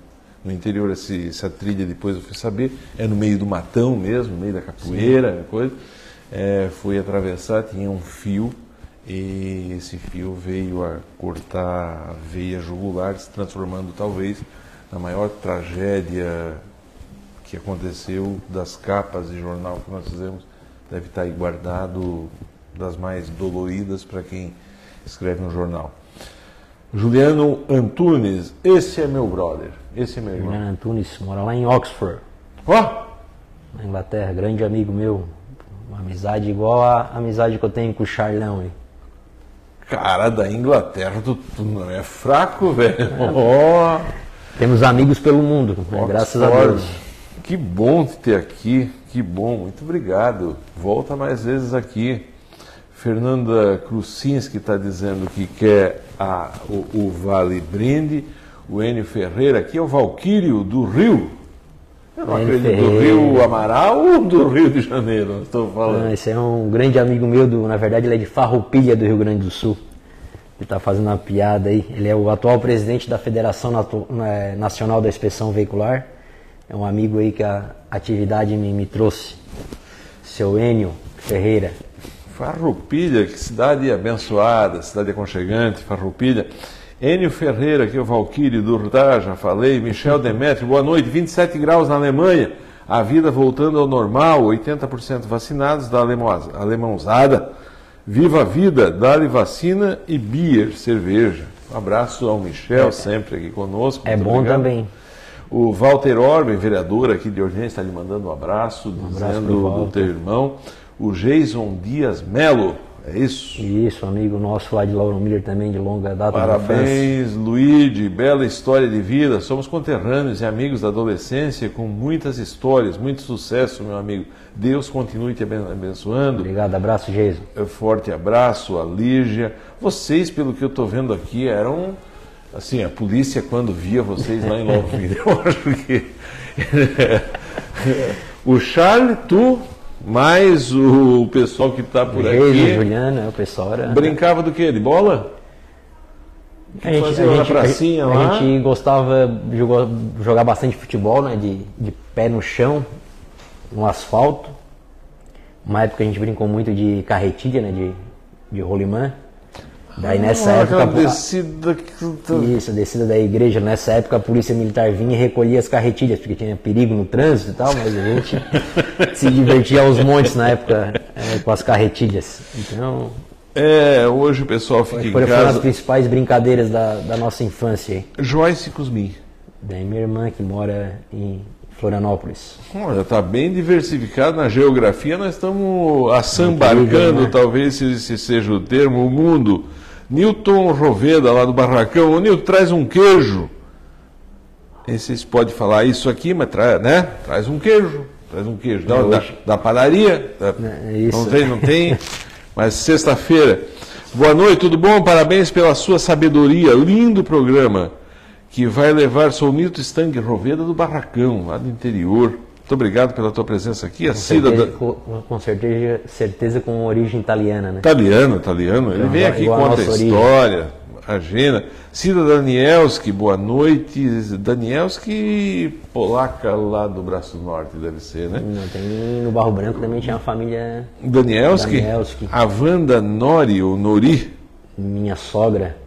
No interior, esse, essa trilha, depois eu fui saber, é no meio do matão mesmo, no meio da capoeira, coisa. É, fui atravessar, tinha um fio e esse fio veio a cortar a veia jugular, se transformando talvez na maior tragédia que aconteceu das capas de jornal que nós fizemos deve estar aí guardado das mais doloridas para quem escreve no jornal. Juliano Antunes, esse é meu brother, esse é meu irmão. Juliano Antunes mora lá em Oxford. Ó! Na Inglaterra, grande amigo meu. Uma amizade igual a amizade que eu tenho com o Charlão aí. Cara da Inglaterra, tu, tu não é fraco, velho. Ó! Temos amigos pelo mundo, né? graças a. Deus. Que bom te ter aqui, que bom, muito obrigado. Volta mais vezes aqui. Fernanda Krucinski está dizendo que quer a, o, o Vale Brinde. O Enio Ferreira, aqui é o Valquírio do Rio. Eu não acredito, do Ferreira. Rio Amaral ou do Rio de Janeiro? Estou falando. Ah, esse é um grande amigo meu, do, na verdade ele é de Farroupilha do Rio Grande do Sul. Ele está fazendo uma piada aí. Ele é o atual presidente da Federação eh, Nacional da Inspeção Veicular. É um amigo aí que a atividade me, me trouxe. Seu Enio Ferreira. Farroupilha, que cidade abençoada, cidade aconchegante, Farroupilha. Enio Ferreira, aqui é o Valquírio do Urdá, já falei. Michel Demetrio, boa noite. 27 graus na Alemanha. A vida voltando ao normal, 80% vacinados da alemãozada. Viva a vida, dá-lhe vacina e beer, cerveja. Um abraço ao Michel, sempre aqui conosco. É bom obrigado. também. O Walter Orben, vereador aqui de Orgência, está lhe mandando um abraço, abraço dizendo do teu irmão. O Jason Dias Melo, é isso? Isso, amigo nosso lá de Lauro Miller também, de longa data. Parabéns, Luigi, bela história de vida. Somos conterrâneos e amigos da adolescência com muitas histórias, muito sucesso, meu amigo. Deus continue te aben- abençoando. Obrigado, abraço, Jason. Forte abraço, a Lígia. Vocês, pelo que eu estou vendo aqui, eram. Assim, a polícia, quando via vocês lá em Lauro (laughs) Miller, eu acho que. (laughs) o Charles, tu, mais o pessoal que está por Jason, aqui. Juliana, o pessoal era. Brincava do quê? De bola? A gente, fazia a gente- pracinha a lá? gente gostava de jogar, jogar bastante futebol, né? De, de pé no chão, no asfalto. Uma época a gente brincou muito de carretilha, né? De, de rolimã. Daí nessa Ah, época. descida que tu- Isso, a descida da igreja. Nessa época a polícia militar vinha e recolhia as carretilhas, porque tinha perigo no trânsito e tal, mas a gente (laughs) se divertia aos montes na época eh, com as carretilhas. Então, É, hoje o pessoal fica em foram, foram as casa. principais brincadeiras da, da nossa infância aí. Joyce Cusmin. Daí minha irmã que mora em Florianópolis. Olha, está bem diversificado na geografia, nós estamos Incrível, assambarcando, né? talvez se esse seja o termo, o mundo. Newton Roveda, lá do Barracão. Ô, Newton, traz um queijo. Nem sei se pode falar isso aqui, mas traz, né? Traz um queijo. Traz um queijo. Da, da, da padaria. Da- É isso. Não tem, não tem. Mas sexta-feira. Boa noite, tudo bom? Parabéns pela sua sabedoria. Lindo programa. Que vai levar, sou Nilton Stang Roveda do Barracão, lá do interior. Muito obrigado pela tua presença aqui. A Com Cida certeza, da... com, com certeza, certeza com origem italiana, né? Italiano, italiano. Ele Então, vem aqui, a conta a origem. história, imagina. Cida Danielski, boa noite. Danielski, polaca lá do Braço Norte, deve ser, né? Não, tem, no Barro Branco também tinha uma família, Danielski, Danielski. a Wanda Nori, ou Nori. minha sogra.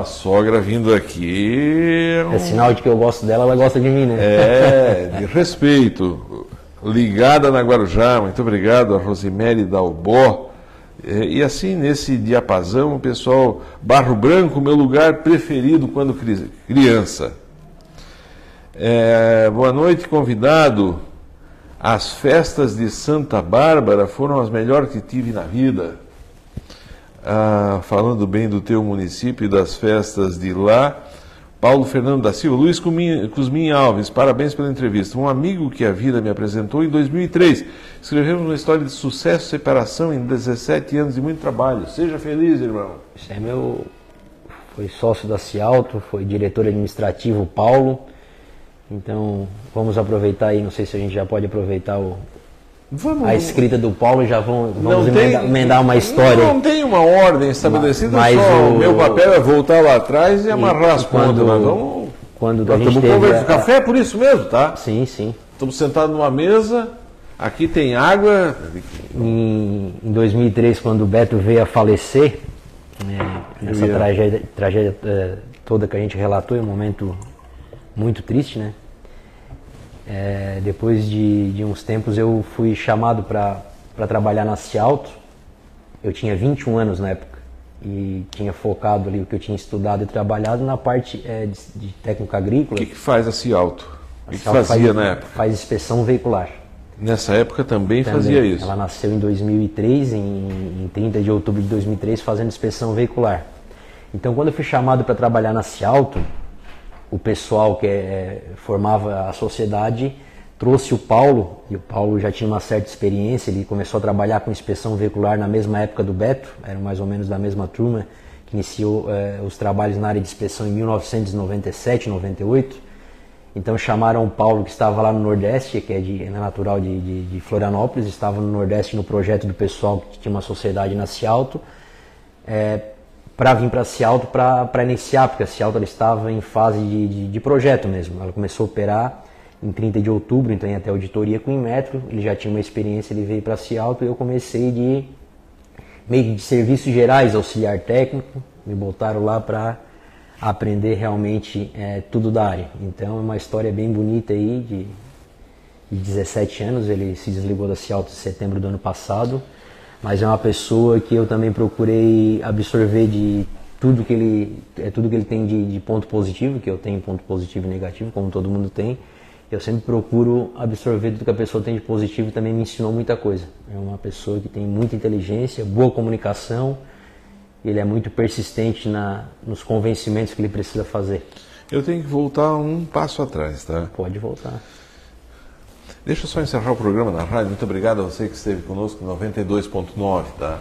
Ó, sogra vindo aqui. É sinal de que eu gosto dela, ela gosta de mim, né? É, de respeito. Ligada na Guarujá, muito obrigado a Rosemary Dalbó. É, E assim, nesse diapasão, o pessoal, Barro Branco, meu lugar preferido quando cri- criança. É, boa noite, convidado. As festas de Santa Bárbara foram as melhores que tive na vida. Ah, falando bem do teu município e das festas de lá. Paulo Fernando da Silva, Luiz Cusmin Alves, parabéns pela entrevista. Um amigo que a vida me apresentou em 2003. Escrevemos uma história de sucesso separação em 17 anos de muito trabalho. Seja feliz, irmão. Esse é meu. Foi sócio da Cialto, foi diretor administrativo Paulo. Então vamos aproveitar aí, não sei se a gente já pode aproveitar o- Vamos. a escrita do Paulo e já vão, vamos tem- emendar, emendar uma história. Não tem uma ordem estabelecida, Mas só o meu papel é voltar lá atrás e amarrar as quando- pontas. Vamos. Quando Nós estamos conversando. a- Café é por isso mesmo, tá? Sim, sim. Estamos sentados numa mesa, aqui tem água. Em, em 2003, quando o Beto veio a falecer, nessa ia. tragédia, tragédia eh, toda que a gente relatou, é um momento muito triste, né? Eh, depois de, de uns tempos eu fui chamado para trabalhar na Cialto. Eu tinha 21 anos na época e tinha focado ali o que eu tinha estudado e trabalhado na parte eh, de, de técnico O agrícola. que, que faz a Cialto? O que fazia faz, na época? Faz inspeção veicular. Nessa época também, também, fazia isso. Ela nasceu em 2003, em, em 30 de outubro de 2003, fazendo inspeção veicular. Então, quando eu fui chamado para trabalhar na Cialto, o pessoal que é, formava a sociedade trouxe o Paulo, e o Paulo já tinha uma certa experiência, ele começou a trabalhar com inspeção veicular na mesma época do Beto, eram mais ou menos da mesma turma, que iniciou é, os trabalhos na área de inspeção em 1997, 98. Então chamaram o Paulo, que estava lá no Nordeste, que é, de, é natural de, de, de, Florianópolis, estava no Nordeste no projeto do pessoal que tinha uma sociedade na Cialto, é, para vir para Cialto para iniciar, porque a Cialto estava em fase de, de, de, projeto mesmo. Ela começou a operar em 30 de outubro, então ia até auditoria com o Inmetro, ele já tinha uma experiência, ele veio para Cialto e eu comecei de meio de serviços gerais, auxiliar técnico, me botaram lá para aprender realmente é, tudo da área. Então é uma história bem bonita aí de, de 17 anos, ele se desligou da Cialto em setembro do ano passado, mas é uma pessoa que eu também procurei absorver de tudo que ele é tudo que ele tem de, de ponto positivo, que eu tenho ponto positivo e negativo, como todo mundo tem eu sempre procuro absorver tudo que a pessoa tem de positivo e também me ensinou muita coisa. É uma pessoa que tem muita inteligência, boa comunicação, ele é muito persistente na, nos convencimentos que ele precisa fazer. Eu tenho que voltar um passo atrás, tá? Pode voltar. Deixa eu só encerrar o programa na rádio. Muito obrigado a você que esteve conosco, 92.9, tá?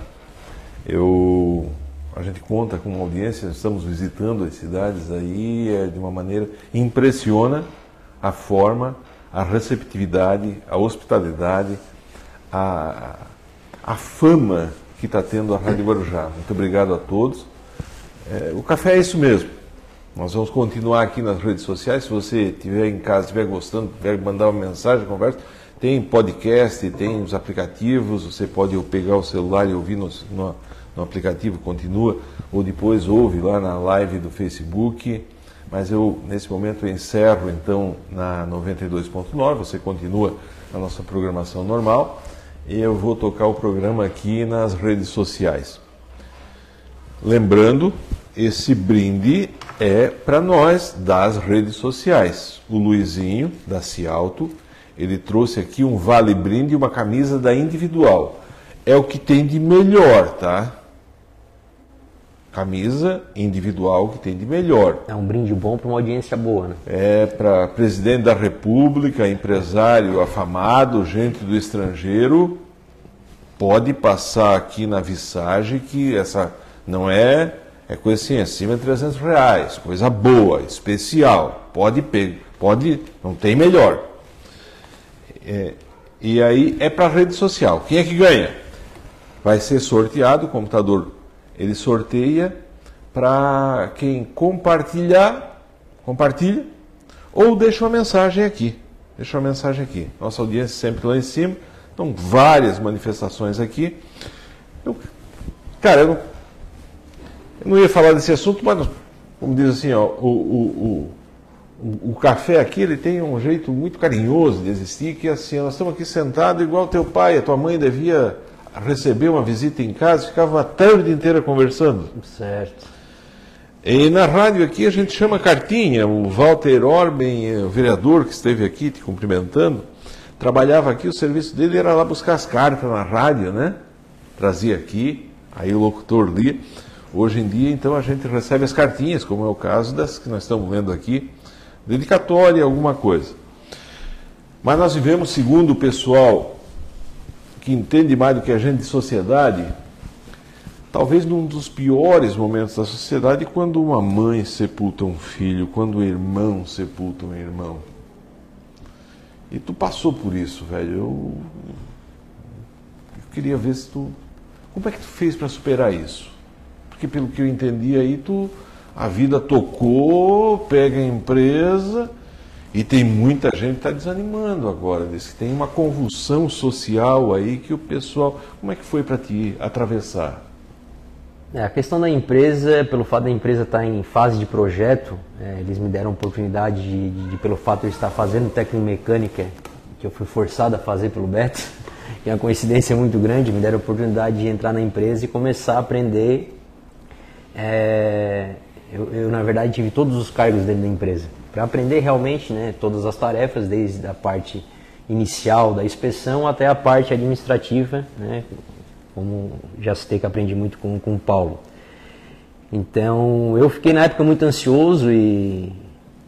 Eu a gente conta com uma audiência, estamos visitando as cidades aí é, de uma maneira impressiona a forma, a receptividade, a hospitalidade, a, a fama que está tendo a Rádio Guarujá. Muito obrigado a todos. É, o café é isso mesmo. Nós vamos continuar aqui nas redes sociais. Se você estiver em casa, estiver gostando, quiser mandar uma mensagem, conversa, tem podcast, tem os aplicativos. Você pode pegar o celular e ouvir no, no, no aplicativo, continua, ou depois ouve lá na live do Facebook. Mas eu, nesse momento, encerro então na 92.9, você continua a nossa programação normal e eu vou tocar o programa aqui nas redes sociais. Lembrando, esse brinde é para nós das redes sociais. O Luizinho, da Cialto, ele trouxe aqui um vale brinde e uma camisa da individual. É o que tem de melhor, tá? camisa individual que tem de melhor. É um brinde bom para uma audiência boa, né? É para presidente da República, empresário afamado, gente do estrangeiro, pode passar aqui na Visage que essa não é é coisa assim, acima de 300 reais, coisa boa, especial, pode pegar, pode, não tem melhor. É, e aí é para rede social. Quem é que ganha? Vai ser sorteado o computador ele sorteia para quem compartilhar, compartilha, ou deixa uma mensagem aqui. Deixa uma mensagem aqui. Nossa audiência sempre lá em cima. Então, várias manifestações aqui. Eu, cara, eu não, eu não, ia falar desse assunto, mas, como diz assim, ó, o, o, o, o, café aqui ele tem um jeito muito carinhoso de existir, que assim, nós estamos aqui sentados igual teu pai, a tua mãe devia receber uma visita em casa, ficava a tarde inteira conversando. Certo. E na rádio aqui a gente chama cartinha. O Walter Orben, o vereador que esteve aqui te cumprimentando, trabalhava aqui, o serviço dele era lá buscar as cartas na rádio, né? Trazia aqui, aí o locutor lia. Hoje em dia, então, a gente recebe as cartinhas, como é o caso das que nós estamos vendo aqui, dedicatória, alguma coisa. Mas nós vivemos, segundo o pessoal que entende mais do que a gente de sociedade, talvez num dos piores momentos da sociedade, quando uma mãe sepulta um filho, quando um irmão sepulta um irmão. E tu passou por isso, velho. Eu, eu queria ver se tu. Como é que tu fez para superar isso? Porque pelo que eu entendi aí, tu. A vida tocou, pega a empresa e tem muita gente que está desanimando agora, diz que tem uma convulsão social aí que o pessoal. Como é que foi para ti atravessar? É, a questão da empresa, pelo fato da empresa estar tá em fase de projeto, é, eles me deram a oportunidade de, de, de, pelo fato de eu estar fazendo tecnomecânica, que eu fui forçado a fazer pelo Beto, (laughs) que é uma coincidência muito grande, me deram a oportunidade de entrar na empresa e começar a aprender. É, eu, eu, na verdade, tive todos os cargos dentro da empresa para aprender realmente né, todas as tarefas, desde a parte inicial da inspeção até a parte administrativa, né, como já citei que aprendi muito com, com o Paulo. Então eu fiquei na época muito ansioso e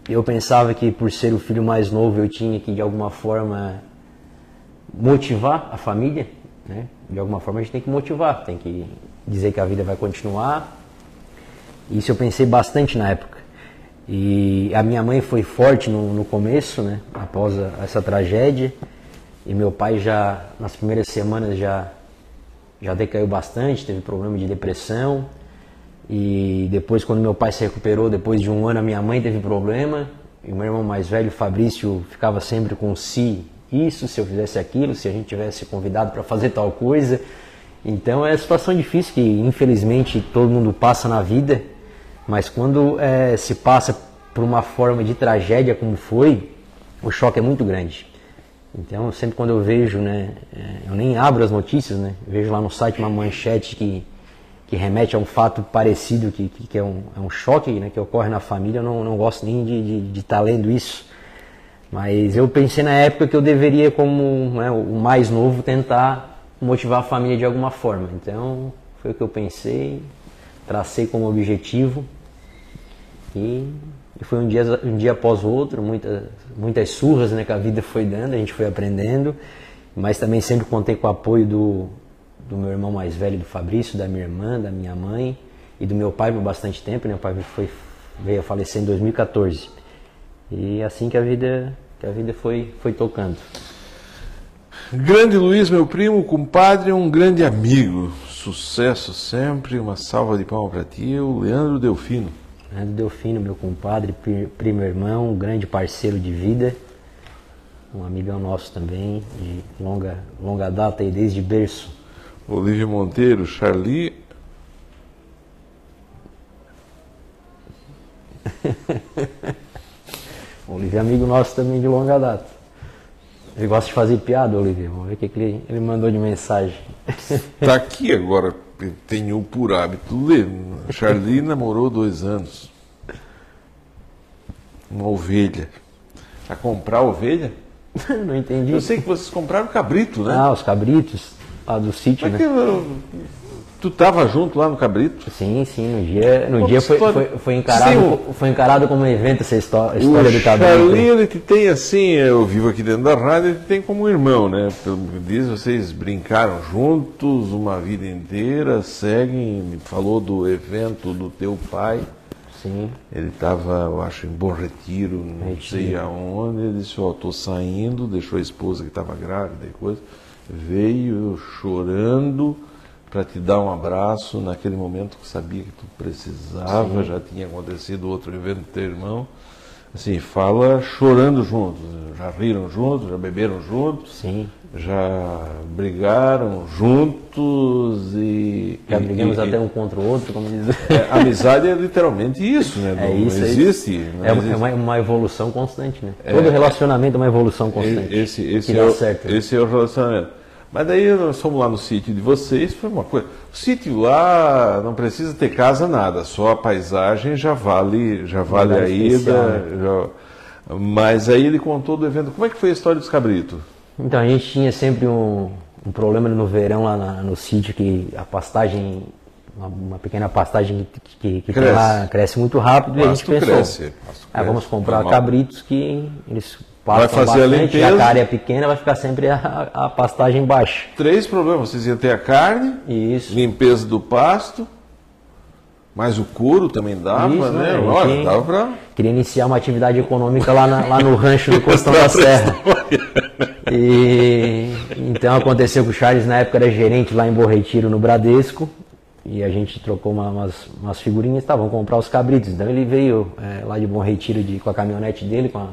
eu pensava que por ser o filho mais novo eu tinha que de alguma forma motivar a família, né? De alguma forma a gente tem que motivar, tem que dizer que a vida vai continuar. Isso eu pensei bastante na época. E a minha mãe foi forte no, no começo, né? Após a, essa tragédia. E meu pai já nas primeiras semanas já já decaiu bastante, teve problema de depressão. E depois, quando meu pai se recuperou, depois de um ano, a minha mãe teve problema. E o meu irmão mais velho, Fabrício, ficava sempre com si isso, se eu fizesse aquilo, se a gente tivesse convidado para fazer tal coisa. Então é uma situação difícil que, infelizmente, todo mundo passa na vida. Mas quando é, se passa por uma forma de tragédia como foi, o choque é muito grande. Então, sempre quando eu vejo, né, é, eu nem abro as notícias, né, vejo lá no site uma manchete que que remete a um fato parecido, que, que, é, um, é, um, choque né, que ocorre na família, eu não, não gosto nem de estar tá lendo isso. Mas eu pensei na época que eu deveria, como né, o mais novo, tentar motivar a família de alguma forma. Então, foi o que eu pensei, tracei como objetivo. E, e foi um dia, um dia após o outro, muitas, muitas surras né, que a vida foi dando, a gente foi aprendendo. Mas também sempre contei com o apoio do, do meu irmão mais velho, do Fabrício, da minha irmã, da minha mãe e do meu pai por bastante tempo. Meu pai foi, veio a falecer em 2014. E assim que a vida, que a vida foi, foi tocando. Grande Luiz, meu primo, compadre, um grande amigo. Sucesso sempre, uma salva de palmas para ti, o Leandro Delfino. Leandro Delfino, meu compadre, primo irmão, um grande parceiro de vida, um amigão nosso também, de longa, longa data e desde berço. Olívia Monteiro, Charlie. (laughs) Olívia é amigo nosso também de longa data. Ele gosta de fazer piada, Olívia. Vamos ver o que, que ele, ele mandou de mensagem. Está aqui agora, tenho por hábito ler. Charlie namorou dois anos. Uma ovelha. A comprar ovelha? (laughs) Não entendi. Eu sei que vocês compraram cabrito, né? Ah, os cabritos lá do sítio, Mas né? Que, tu estava junto lá no Cabrito? Sim, sim. No dia, no dia foi, foi, foi, encarado, sim, foi encarado como um evento essa história, história do Cabrito. Charlie, ele te tem assim, eu vivo aqui dentro da rádio, ele te tem como um irmão, né? Pelo que diz, vocês brincaram juntos uma vida inteira, seguem, falou do evento do teu pai. Sim. Ele estava, eu acho, em Bom Retiro, não Retiro. sei aonde. Ele disse: Ó, oh, estou saindo, deixou a esposa que estava grávida e coisa veio chorando para te dar um abraço naquele momento que sabia que tu precisava, Sim. já tinha acontecido outro evento do teu irmão. Assim, fala chorando juntos, já riram juntos, já beberam juntos, Sim. já brigaram juntos e. Já brigamos e, até um contra o outro, como diz. É, amizade é literalmente isso, né? É isso, não existe. Não é, existe. é uma, uma, evolução constante, né? É, Todo relacionamento é uma evolução constante. Esse, esse, é, o, esse é o relacionamento. Mas daí nós fomos lá no sítio de vocês, foi uma coisa. O sítio lá não precisa ter casa nada, só a paisagem já vale, já vale a ida. Né? Já... Mas aí ele contou do evento. Como é que foi a história dos cabritos? Então a gente tinha sempre um, um problema no verão lá na, no sítio que a pastagem uma, uma, pequena pastagem que, que, cresce. lá cresce muito rápido pasto e a gente pensou, cresce, ah, vamos comprar cabritos que eles vai fazer bastante, a limpeza. Já que a área é pequena, vai ficar sempre a, a pastagem baixa. Três problemas: vocês iam ter a carne, Isso. limpeza do pasto, mas o couro também dava, Isso, né? né? Olha, dava pra... Queria iniciar uma atividade econômica lá, na, lá no rancho do (laughs) Costão da Serra. E então aconteceu que o Charles na época era gerente lá em Borretiro no Bradesco e a gente trocou uma, umas, umas figurinhas, tá, vamos comprar os cabritos. Então ele veio é, lá de Bom Retiro de, com a caminhonete dele, com a,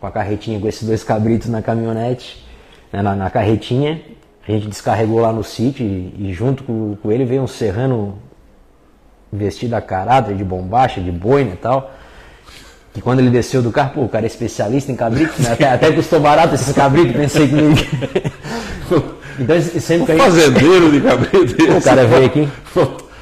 com a carretinha, com esses dois cabritos na caminhonete, né, na, na, carretinha. A gente descarregou lá no sítio e, e junto com, com, ele veio um serrano vestido a caráter, de bombacha, de boina e tal. E quando ele desceu do carro, pô, o cara é especialista em cabritos, né? até, até custou barato esses cabritos, pensei comigo. (laughs) então, sempre que a gente... fazendeiro de cabrito. O cara veio aqui.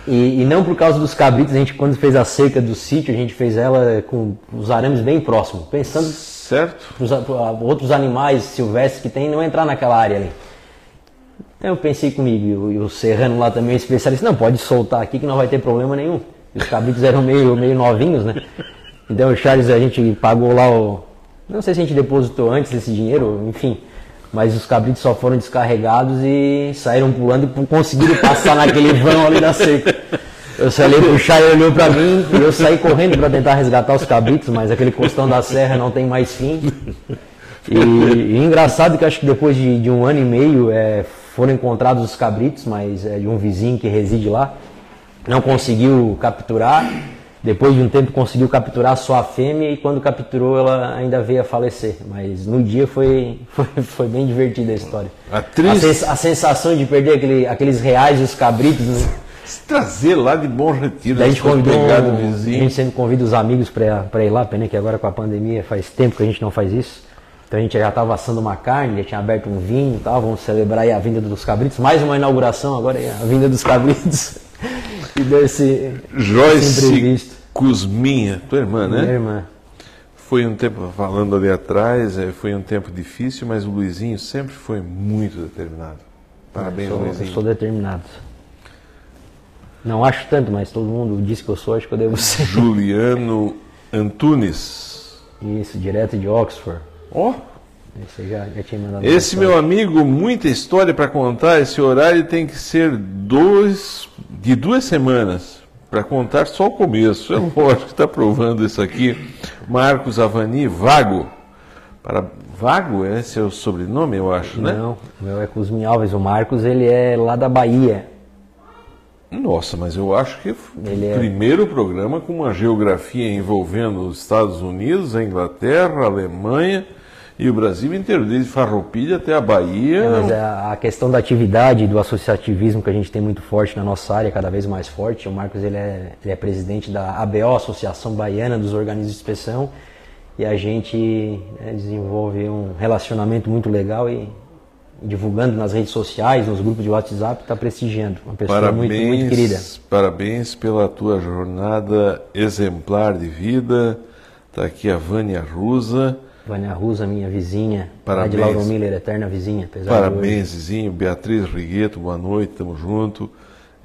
E, e, não por causa dos cabritos, a gente quando fez a cerca do sítio, a gente fez ela com os arames bem próximos, pensando certo para outros animais silvestres que tem não entrar naquela área ali. Então eu pensei comigo, e o Serrano lá também, especialista, não, pode soltar aqui que não vai ter problema nenhum. Os cabritos eram meio, meio novinhos, né? Então o Charles, a gente pagou lá o. Não sei se a gente depositou antes esse dinheiro, enfim. Mas os cabritos só foram descarregados e saíram pulando e conseguiram passar naquele vão ali da cerca. Eu saí chá e olhou para mim e eu saí correndo para tentar resgatar os cabritos, mas aquele costão da serra não tem mais fim. E, e engraçado que acho que depois de, de, um ano e meio é, foram encontrados os cabritos, mas é de um vizinho que reside lá. Não conseguiu capturar. Depois de um tempo conseguiu capturar só a fêmea e quando capturou ela ainda veio a falecer. Mas no dia foi, (laughs) foi, foi bem divertida a história. A, triste... a, a sensação de perder aquele, aqueles reais dos cabritos. Né? Trazer lá de bom retiro. a gente convidou, um, a gente sempre convida os amigos para ir lá, pena que agora com a pandemia faz tempo que a gente não faz isso. Então a gente já estava assando uma carne, já tinha aberto um vinho e tal, vamos celebrar a vinda dos cabritos, mais uma inauguração agora, a vinda dos cabritos. (laughs) e deu esse, Joyce esse Cusminha, tua irmã, né? Minha irmã. Foi um tempo, falando ali atrás, é, foi um tempo difícil, mas o Luizinho sempre foi muito determinado. Parabéns, eu sou, Luizinho. Eu sou determinado. Não acho tanto, mas todo mundo diz que eu sou, acho que eu devo ser. Juliano Antunes. Isso, direto de Oxford. Ó. Oh. Esse já, já tinha mandado Esse meu amigo, muita história para contar. Esse horário tem que ser dois, de duas semanas para contar só o começo. É lógico que está provando isso aqui. Marcos Avani Vago. Para Vago, esse é o sobrenome, eu acho, né? Não, meu é Cusmin Alves. O Marcos, ele é lá da Bahia. Nossa, mas eu acho que Ele o é... primeiro programa com uma geografia envolvendo os Estados Unidos, a Inglaterra, a Alemanha e o Brasil inteiro, desde Farroupilha até a Bahia. É, mas a questão da atividade, do associativismo que a gente tem muito forte na nossa área, cada vez mais forte. O Marcos ele é, ele é presidente da ABO, Associação Baiana dos Organismos de Inspeção, e a gente né, desenvolve um relacionamento muito legal e divulgando nas redes sociais, nos grupos de WhatsApp, está prestigiando. Uma pessoa parabéns, muito, muito querida. Parabéns pela tua jornada exemplar de vida. Está aqui a Vânia Rusa. Vânia Rusa, minha vizinha. Parabéns. de Lauro Miller, eterna vizinha. Parabéns, vizinho. Beatriz Rigueto, boa noite, estamos junto.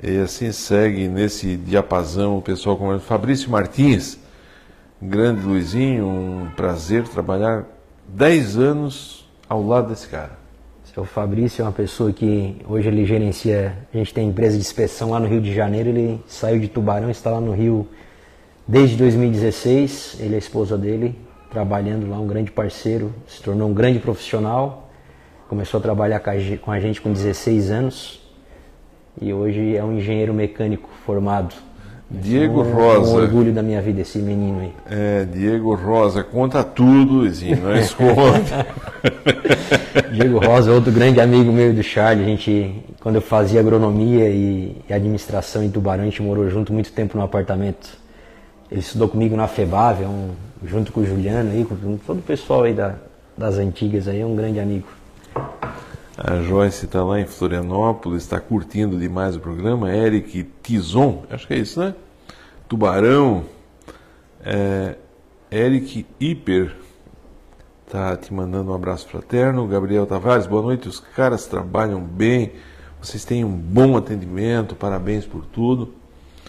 E assim segue nesse diapasão o pessoal como Fabrício Martins, grande Luizinho, um prazer trabalhar 10 anos ao lado desse cara. O Fabrício é uma pessoa que hoje ele gerencia, a gente tem empresa de inspeção lá no Rio de Janeiro, ele saiu de Tubarão, está lá no Rio desde 2016, ele e a esposa dele, trabalhando lá, um grande parceiro, se tornou um grande profissional, começou a trabalhar com a gente com 16 anos e hoje é um engenheiro mecânico formado Diego um, Rosa. Um orgulho da minha vida, esse menino aí. É, Diego Rosa, conta tudo, Luizinho, não esconde. (laughs) Diego Rosa, outro grande amigo meu do Charlie. A gente, quando eu fazia agronomia e, e, administração em Tubarão, a gente morou junto muito tempo no apartamento. Ele estudou comigo na FEBAV, é um, junto com o Juliano aí, com todo o pessoal aí da, das antigas aí, é um grande amigo. A Joyce está lá em Florianópolis, está curtindo demais o programa. Eric Tison, acho que é isso, né? Tubarão. É, Eric Hiper está te mandando um abraço fraterno. Gabriel Tavares, boa noite. Os caras trabalham bem, vocês têm um bom atendimento, parabéns por tudo.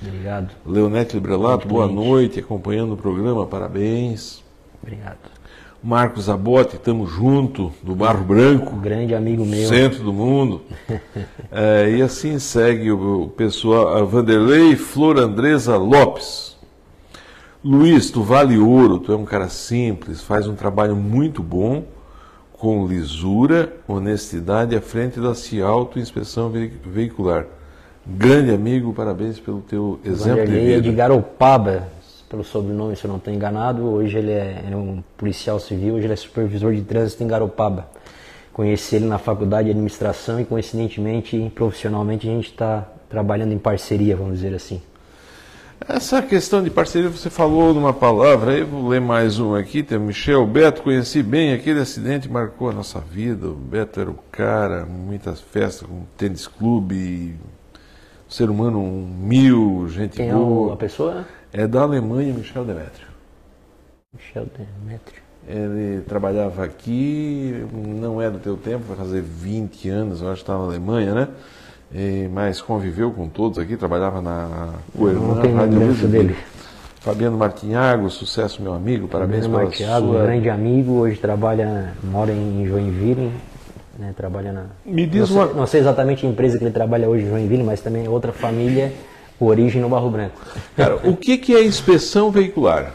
Obrigado. Leonete Librelato, boa noite, acompanhando o programa, parabéns. Obrigado. Marcos Abote, estamos junto, do Barro Branco. grande amigo meu. Centro do mundo. (laughs) é, e assim segue o, o pessoal, a Vanderlei Flor Andresa Lopes. Luiz, tu vale ouro, tu é um cara simples, faz um trabalho muito bom, com lisura, honestidade à frente da Cialto Inspeção Veicular. Grande amigo, parabéns pelo teu exemplo Vanderlei de vida. é de Garopaba, pelo sobrenome, se eu não estou enganado. Hoje ele é, ele é, um policial civil, hoje ele é supervisor de trânsito em Garopaba. Conheci ele na faculdade de administração e, coincidentemente, profissionalmente, a gente está trabalhando em parceria, vamos dizer assim. Essa questão de parceria, você falou numa palavra, aí vou ler mais uma aqui, tem o Michel Beto, conheci bem, aquele acidente marcou a nossa vida, o Beto era o cara, muitas festas com tênis clube, ser humano um mil, gente Quem boa. é a pessoa? É da Alemanha, Michel Demetrio. Michel Demetrio. Ele trabalhava aqui, não é do teu tempo, vai fazer 20 anos, eu acho que está na Alemanha, né? E, mas conviveu com todos aqui, trabalhava na não tenho lembrança dele. Fabiano Martinhago, sucesso meu amigo, parabéns Fabiano Martinhago, sua... grande amigo, hoje trabalha, mora em Joinville, né, trabalha na... Me diz não, uma... sei, não sei exatamente a empresa que ele trabalha hoje em Joinville, mas também é outra família, origem no Barro Branco. Cara, o que, que é inspeção veicular?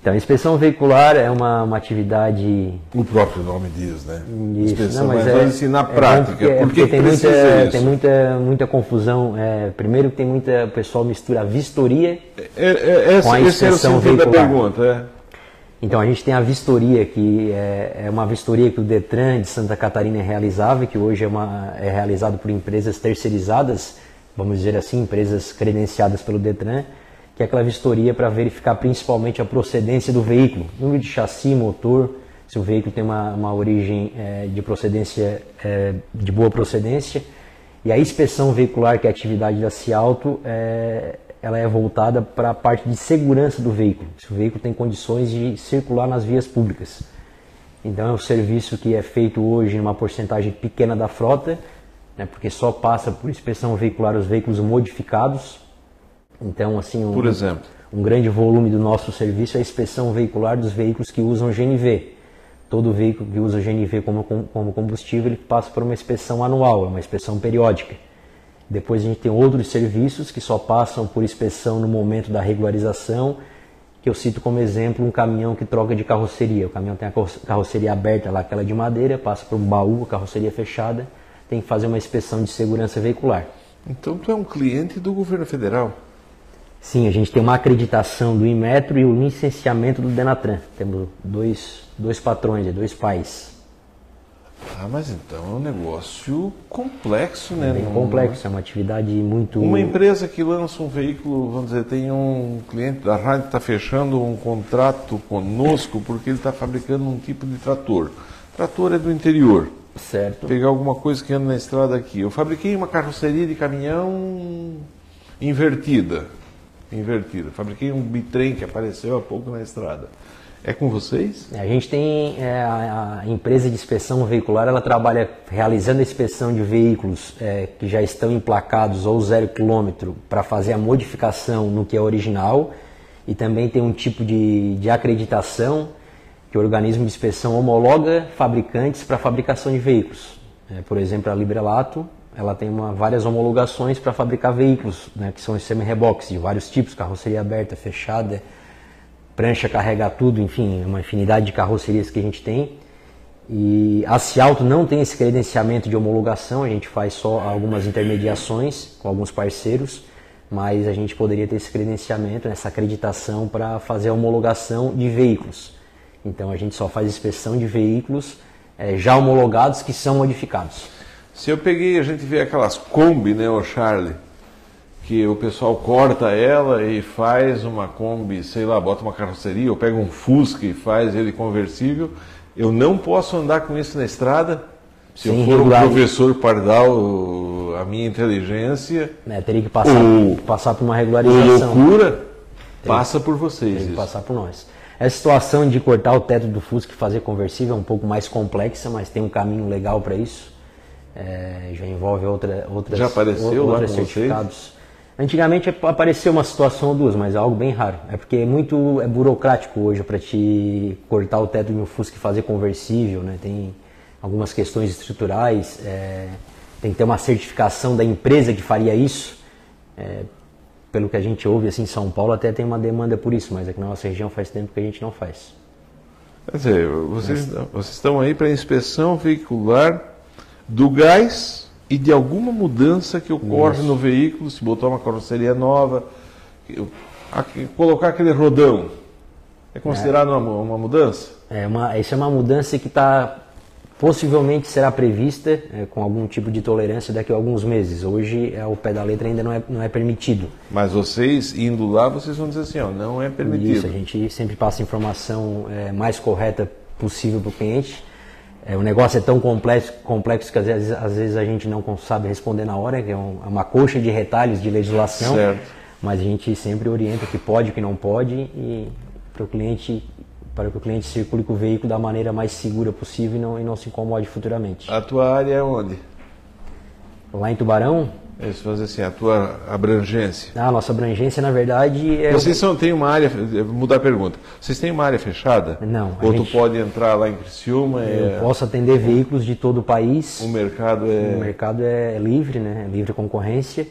Então, inspeção veicular é uma, uma atividade. O próprio nome diz, né? Isso, inspeção, não, mas, mas é, assim, na prática. É, por que, tem, muita, isso? tem muita, muita confusão. É, primeiro que tem muita. O pessoal mistura a vistoria é, é, essa, com a inspeção veicular. da pergunta, é. Então a gente tem a vistoria, que é, é uma vistoria que o Detran de Santa Catarina realizava, que hoje é, uma, é realizado por empresas terceirizadas, vamos dizer assim, empresas credenciadas pelo Detran que é aquela vistoria para verificar principalmente a procedência do veículo, número de chassi, motor, se o veículo tem uma, uma origem é, de procedência é, de boa procedência. E a inspeção veicular, que é a atividade da Cialto, é, ela é voltada para a parte de segurança do veículo, se o veículo tem condições de circular nas vias públicas. Então é um serviço que é feito hoje em uma porcentagem pequena da frota, né, porque só passa por inspeção veicular os veículos modificados, então, assim, um, Por exemplo? um grande volume do nosso serviço é a inspeção veicular dos veículos que usam GNV. Todo veículo que usa GNV como, como combustível ele passa por uma inspeção anual, é uma inspeção periódica. Depois a gente tem outros serviços que só passam por inspeção no momento da regularização, que eu cito como exemplo um caminhão que troca de carroceria. O caminhão tem a carroceria aberta lá, aquela de madeira, passa por um baú, a carroceria fechada, tem que fazer uma inspeção de segurança veicular. Então tu é um cliente do governo federal? Sim, a gente tem uma acreditação do Inmetro e o licenciamento do Denatran. Temos dois, dois patrões, dois pais. Ah, mas então é um negócio complexo, né? É bem complexo, é uma atividade muito. Uma empresa que lança um veículo, vamos dizer, tem um cliente da rádio está fechando um contrato conosco porque ele está fabricando um tipo de trator. Trator é do interior. Certo. Pegar alguma coisa que anda na estrada aqui. Eu fabriquei uma carroceria de caminhão invertida invertida. Fabriquei um bitrem que apareceu há pouco na estrada. É com vocês? A gente tem é, a, empresa de inspeção veicular, ela trabalha realizando a inspeção de veículos é, que já estão emplacados ou zero quilômetro para fazer a modificação no que é original e também tem um tipo de, de acreditação que o organismo de inspeção homologa fabricantes para fabricação de veículos. É, por exemplo, a Librelato ela tem uma, várias homologações para fabricar veículos, né, que são os semi-reboques de vários tipos, carroceria aberta, fechada, prancha carregar tudo, enfim, uma infinidade de carrocerias que a gente tem. E a Cialto não tem esse credenciamento de homologação, a gente faz só algumas intermediações com alguns parceiros, mas a gente poderia ter esse credenciamento, essa acreditação para fazer a homologação de veículos. Então a gente só faz inspeção de veículos é, já homologados que são modificados. Se eu peguei, a gente vê aquelas Kombi, né, o Charlie, que o pessoal corta ela e faz uma Kombi, sei lá, bota uma carroceria, ou pega um Fusca e faz ele conversível, eu não posso andar com isso na estrada. Se Sim, eu for um professor pardal, a minha inteligência. É, teria que passar, ou, passar por uma regularização. Ou loucura, passa por vocês. Teria que passar por nós. Essa situação de cortar o teto do Fusca e fazer conversível é um pouco mais complexa, mas tem um caminho legal para isso é, já envolve outra, outras, já apareceu outras lá certificados. Vocês? Antigamente apareceu uma situação ou duas, mas é algo bem raro. É porque é muito é burocrático hoje para te cortar o teto de um Fusca e fazer conversível, né? Tem algumas questões estruturais, é, tem que ter uma certificação da empresa que faria isso. É, pelo que a gente ouve assim, em São Paulo até tem uma demanda por isso, mas aqui na nossa região faz tempo que a gente não faz. Quer dizer, vocês, vocês estão aí para inspeção veicular do gás e de alguma mudança que ocorre Isso. no veículo, se botar uma carroceria nova, colocar aquele rodão. É considerado é. Uma, uma, mudança? É uma, isso é uma mudança que está possivelmente será prevista é, com algum tipo de tolerância daqui a alguns meses. Hoje é, o pé da letra ainda não é, não é permitido. Mas vocês indo lá, vocês vão dizer assim, ó, não é permitido. Isso, a gente sempre passa a informação é, mais correta possível para o cliente o negócio é tão complexo, complexo que às vezes, às vezes a gente não sabe responder na hora, que é, um, é uma coxa de retalhos de legislação, certo. mas a gente sempre orienta o que pode, o que não pode e para o cliente para que o cliente circule com o veículo da maneira mais segura possível e não, e não se incomode futuramente. A tua área é onde? Lá em Tubarão, isso, fazer assim, a tua abrangência. Ah, a nossa abrangência, na verdade, é. Vocês são, têm uma área. Mudar a pergunta. Vocês têm uma área fechada? Não. Ou gente... tu pode entrar lá em Criciúma? Eu é... posso atender veículos de todo o país. O mercado é. O mercado é livre, né? É livre concorrência.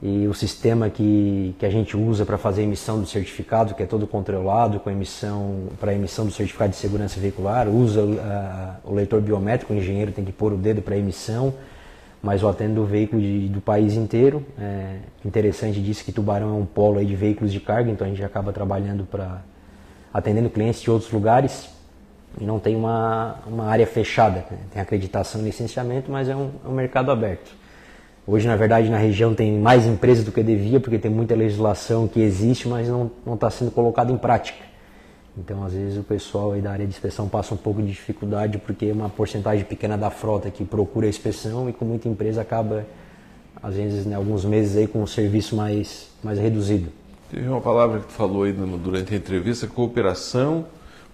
E o sistema que, que a gente usa para fazer a emissão do certificado, que é todo controlado com emissão para emissão do certificado de segurança veicular, usa uh, o leitor biométrico, o engenheiro tem que pôr o dedo para emissão mas eu atendo veículo de, do país inteiro. É interessante disso que Tubarão é um polo de veículos de carga, então a gente acaba trabalhando para atendendo clientes de outros lugares e não tem uma, uma área fechada. Né? Tem acreditação e licenciamento, mas é um, é um mercado aberto. Hoje, na verdade, na região tem mais empresas do que devia, porque tem muita legislação que existe, mas não está sendo colocada em prática. Então, às vezes, o pessoal da área de inspeção passa um pouco de dificuldade porque uma porcentagem pequena da frota que procura a inspeção e com muita empresa acaba, às vezes, né, alguns meses aí com um serviço mais, mais reduzido. Teve uma palavra que tu falou aí durante a entrevista, cooperação,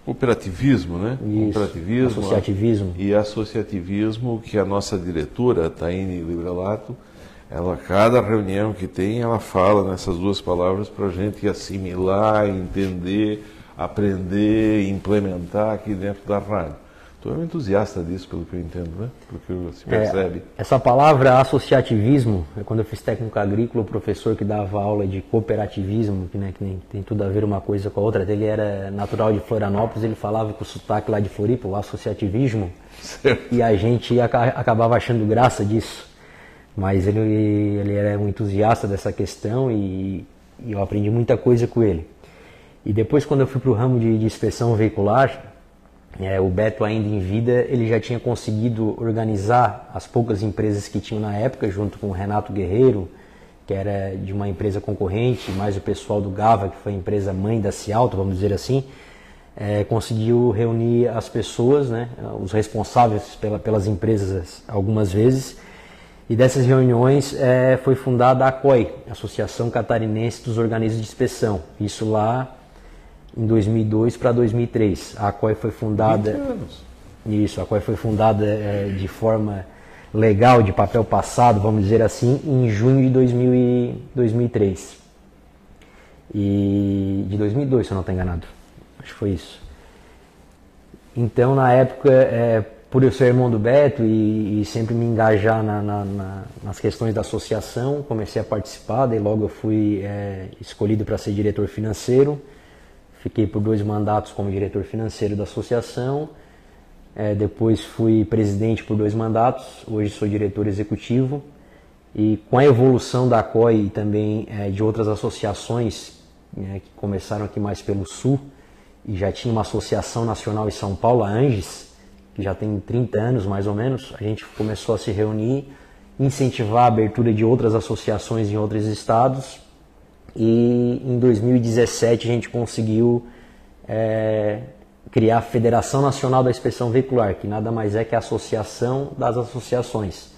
cooperativismo, né? Isso, cooperativismo. Associativismo. E associativismo, que a nossa diretora, Taine Librelato, ela, cada reunião que tem, ela fala nessas duas palavras para a gente assimilar, entender aprender implementar aqui dentro da rádio. Tu é um entusiasta disso, pelo que eu entendo, né? Pelo que se é, percebe. É, essa palavra associativismo, é quando eu fiz técnico agrícola, o professor que dava aula de cooperativismo, que, né, que tem tudo a ver uma coisa com a outra, ele era natural de Florianópolis, ele falava com o sotaque lá de Floripa, o associativismo, certo. e a gente acabava achando graça disso. Mas ele, ele era um entusiasta dessa questão e, e eu aprendi muita coisa com ele. E depois, quando eu fui para o ramo de, de, inspeção veicular, é, o Beto, ainda em vida, ele já tinha conseguido organizar as poucas empresas que tinham na época, junto com o Renato Guerreiro, que era de uma empresa concorrente, mais o pessoal do Gava, que foi a empresa mãe da Cialto, vamos dizer assim, é, conseguiu reunir as pessoas, né, os responsáveis pela, pelas empresas algumas vezes, e dessas reuniões é, foi fundada a ACOI, Associação Catarinense dos Organismos de Inspeção. Isso lá em 2002 para 2003. A COI foi fundada. 20 anos. Isso, a COI foi fundada é, de forma legal, de papel passado, vamos dizer assim, em junho de 2000 e 2003. E de 2002, se eu não estou enganado. Acho que foi isso. Então, na época, é, por eu ser irmão do Beto e, e sempre me engajar na, na, na, nas questões da associação, comecei a participar, daí logo eu fui é, escolhido para ser diretor financeiro. Fiquei por dois mandatos como diretor financeiro da associação. É, depois fui presidente por dois mandatos. Hoje sou diretor executivo. E com a evolução da COI e também é, de outras associações né, que começaram aqui mais pelo sul, e já tinha uma associação nacional em São Paulo, a Anges, que já tem 30 anos mais ou menos, a gente começou a se reunir, incentivar a abertura de outras associações em outros estados e em 2017 a gente conseguiu é, criar a Federação Nacional da Inspeção Veicular, que nada mais é que a associação das associações.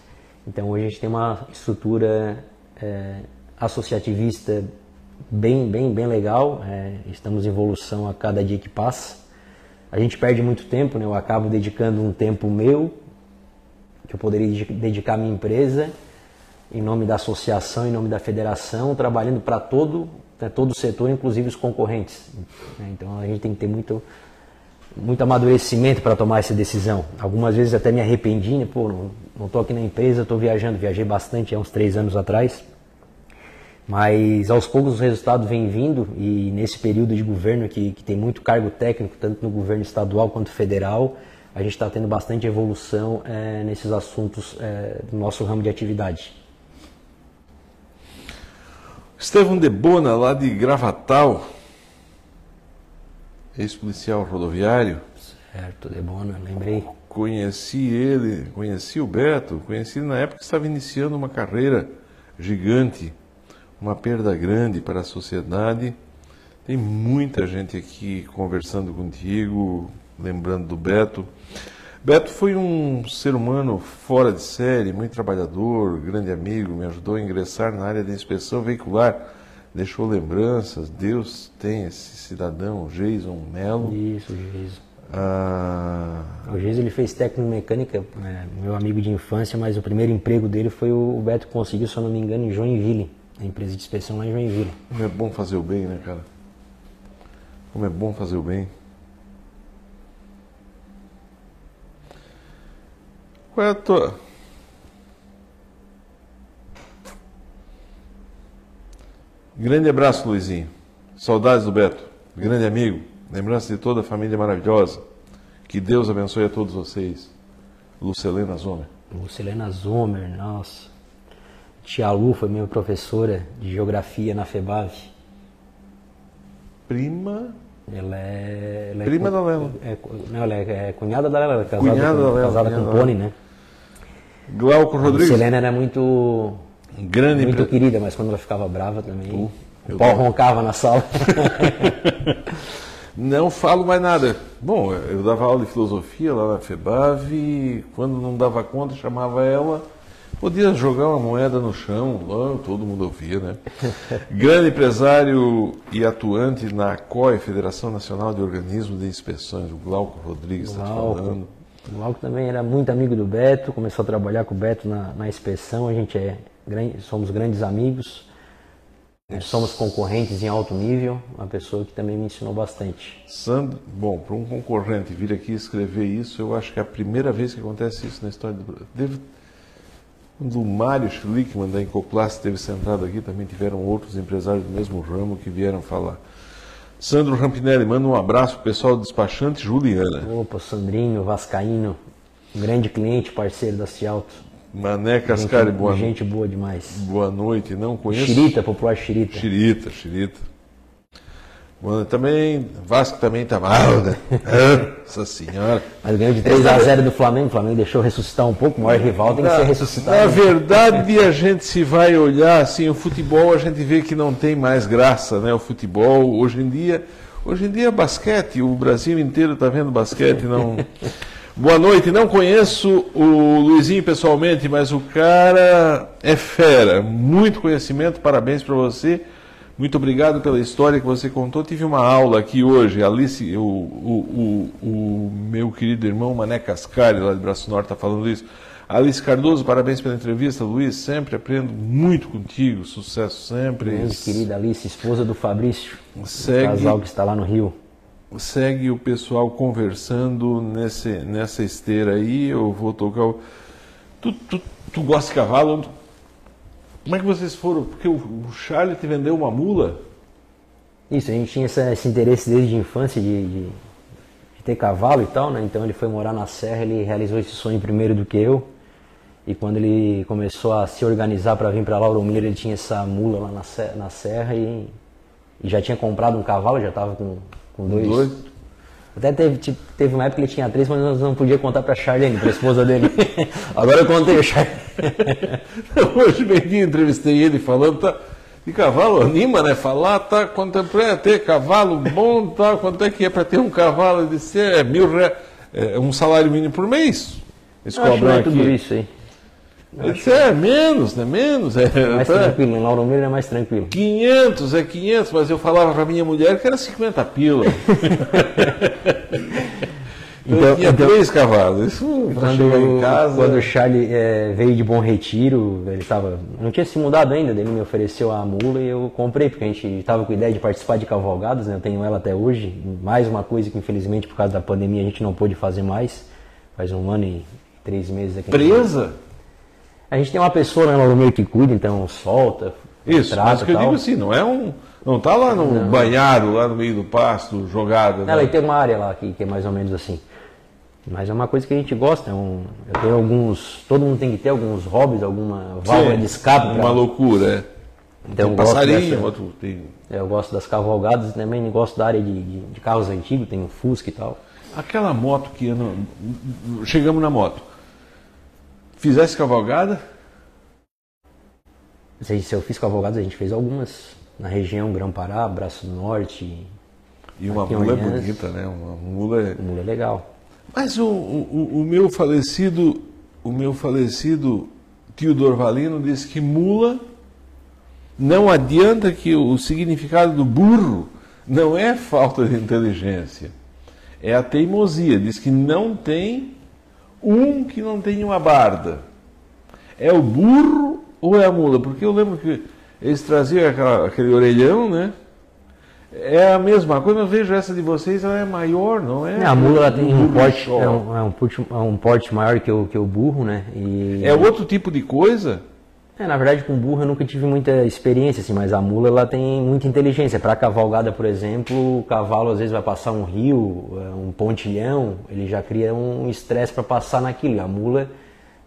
Então hoje a gente tem uma estrutura é, associativista bem, bem, bem legal. É, estamos em evolução a cada dia que passa. A gente perde muito tempo, né? eu acabo dedicando um tempo meu, que eu poderia dedicar à minha empresa, em nome da associação, em nome da federação, trabalhando para todo, né, todo o setor, inclusive os concorrentes. Né? Então a gente tem que ter muito, muito amadurecimento para tomar essa decisão. Algumas vezes até me arrependi, né? pô, não estou aqui na empresa, estou viajando, viajei bastante há uns três anos atrás. Mas aos poucos os resultados vêm vindo e nesse período de governo que, que tem muito cargo técnico, tanto no governo estadual quanto federal, a gente está tendo bastante evolução é, nesses assuntos é, do nosso ramo de atividade. Estevão Debona, lá de Gravatal, ex-policial rodoviário. Certo, Debona, lembrei. Conheci ele, conheci o Beto, conheci na época que estava iniciando uma carreira gigante, uma perda grande para a sociedade. Tem muita gente aqui conversando contigo, lembrando do Beto. Beto foi um ser humano fora de série, muito trabalhador, grande amigo, me ajudou a ingressar na área de inspeção veicular, deixou lembranças. Deus tem esse cidadão, Jason Mello. Isso, Jason. Ah, O Jason ele fez técnico mecânica, é, meu amigo de infância, mas o primeiro emprego dele foi o, o Beto conseguiu, se eu não me engano, em Joinville, a empresa de inspeção lá em Joinville. como é bom fazer o bem, né, cara? Como é bom fazer o bem. Qual é a tua. Grande abraço, Luizinho. Saudades do Beto. Grande amigo. Lembrança de toda a família maravilhosa. Que Deus abençoe a todos vocês. Lucelena Zomer. Lucilena Zomer, nossa. Tia Lu foi minha professora de geografia na FEBAV. Prima. Ela é. Ela é Prima cu- da Lela. É, não, ela é, é cunhada da Lela, ela casada, Cunhada com, da Lela, casada com Pony, né? Glauco A Rodrigues. Lucilena era muito, Grande muito querida, mas quando ela ficava brava também. eu o pau roncava na sala. (laughs) Não falo mais nada. Bom, eu dava aula de filosofia lá na FEBAV e quando não dava conta, chamava ela. Podia jogar uma moeda no chão, lá todo mundo ouvia, né? (laughs) Grande empresário e atuante na COI, Federação Nacional de Organismos de Inspeções, o Glauco Rodrigues está falando. O Glauco também era muito amigo do Beto, começou a trabalhar com o Beto na, na inspeção, a gente é somos grandes amigos, eh, somos concorrentes em alto nível, uma pessoa que também me ensinou bastante. Sandro, bom, para um concorrente vir aqui escrever isso, eu acho que é a primeira vez que acontece isso na história do Brasil. Deve, quando o Mário Schlickman da Incoplast esteve sentado aqui, também tiveram outros empresários do mesmo ramo que vieram falar. Sandro Rampinelli, manda um abraço pro pessoal do despachante Juliana. Opa, Sandrinho, Vascaíno, um grande cliente, parceiro da Cialto. Mané Cascari, boa, gente boa demais. boa noite. Não conheço. Xirita, popular Xirita. Xirita, Xirita. Mano, também, Vasco também tá mal, né? (laughs) Nossa senhora. Mas ganhou de 3x0 do Flamengo, o Flamengo deixou ressuscitar um pouco, o maior rival tem que ser ressuscitado. Na verdade, a gente se vai olhar assim, o futebol a gente vê que não tem mais graça, né? O futebol hoje em dia, hoje em dia é basquete, o Brasil inteiro está vendo basquete, não. Boa noite, não conheço o Luizinho pessoalmente, mas o cara é fera, muito conhecimento, parabéns para você. Muito obrigado pela história que você contou. Tive uma aula aqui hoje, Alice, o, o, o, o meu querido irmão Mané Cascari, lá de Braço Norte, está falando isso. Alice Cardoso, parabéns pela entrevista. Luiz, sempre aprendo muito contigo. Sucesso sempre. Grande querida Alice, esposa do Fabrício, o Segue. casal que está lá no Rio. Segue o pessoal conversando nesse, nessa esteira aí. Eu vou tocar. O... Tu, tu, tu gosta de cavalo? Como é que vocês foram? Porque o, Charlie te vendeu uma mula? Isso, a gente tinha essa- esse interesse desde a infância de, de- de ter cavalo e tal, né? Então ele foi morar na serra, ele realizou esse sonho primeiro do que eu. E quando ele começou a se organizar para vir para Lauro Miller, ele tinha essa mula lá na, na serra e, e já tinha comprado um cavalo, já estava com, com dois. Dois? Até teve, tipo, teve uma época que ele tinha três, mas nós não podia contar para Charlene, para a esposa dele. (laughs) Agora eu contei o Charlene. (laughs) Hoje bem entrevistei ele falando, tá, de cavalo anima, né? Falar, tá, quanto é pra ter cavalo bom, tá, quanto é que é para ter um cavalo? Ele disse, é mil reais, é um salário mínimo por mês. Eles acho não cobram é tudo aqui. isso aí. Ele disse, é menos, né? Menos, é, Mais tá, tranquilo, em Lauro Miller é mais tranquilo. 500, é 500, mas eu falava para minha mulher que era 50 pila. (laughs) então, eu tinha então- três cavalos, isso para chegar em casa... quando o Charlie eh, veio de Bom Retiro, ele tava, não tinha se mudado ainda, ele me ofereceu a mula e eu comprei, porque a gente estava com a ideia de participar de cavalgadas, né? eu tenho ela até hoje. Mais uma coisa que infelizmente por causa da pandemia a gente não pôde fazer mais. Faz um ano e três meses aqui. Presa? A gente tem uma pessoa lá no meio que cuida, então solta, Isso, trata mas que eu digo assim, não é um. Não tá lá no banhado, lá no meio do pasto, jogado. né? Ela tem uma área lá que, que é mais ou menos assim. Mas é uma coisa que a gente gosta. É um, eu tenho alguns. Todo mundo tem que ter alguns hobbies, alguma válvula Sim, de escape. pra- Uma loucura, é. Então, tem eu um gosto passarinho, dessa- tem. Eu gosto das cavalgadas, também gosto da área de, de- de carros antigos, tem o Fusca e tal. Aquela moto que anda. Chegamos na moto. Fizesse cavalgada? Se se eu fiz cavalgadas, a gente fez algumas na região Grão-Pará, Braço do Norte. E uma mula é bonita, né? Uma mula é. Mula é legal. Mas o, o, o meu falecido, o meu falecido tio Dorvalino disse que mula não adianta que o significado do burro não é falta de inteligência, é a teimosia. Diz que não tem um que não tenha uma barda. É o burro ou é a mula? Porque eu lembro que eles traziam aquela, aquele orelhão, né? É a mesma coisa, eu vejo essa de vocês, ela é maior, não é? a mula ela tem um porte, é um, é, um porte, é um porte maior que o, que o burro, né? E... É outro tipo de coisa? É, na verdade, com burro eu nunca tive muita experiência, assim, mas a mula ela tem muita inteligência. Para cavalgada, por exemplo, o cavalo às vezes vai passar um rio, é, um pontilhão, ele já cria um estresse para passar naquilo. A mula,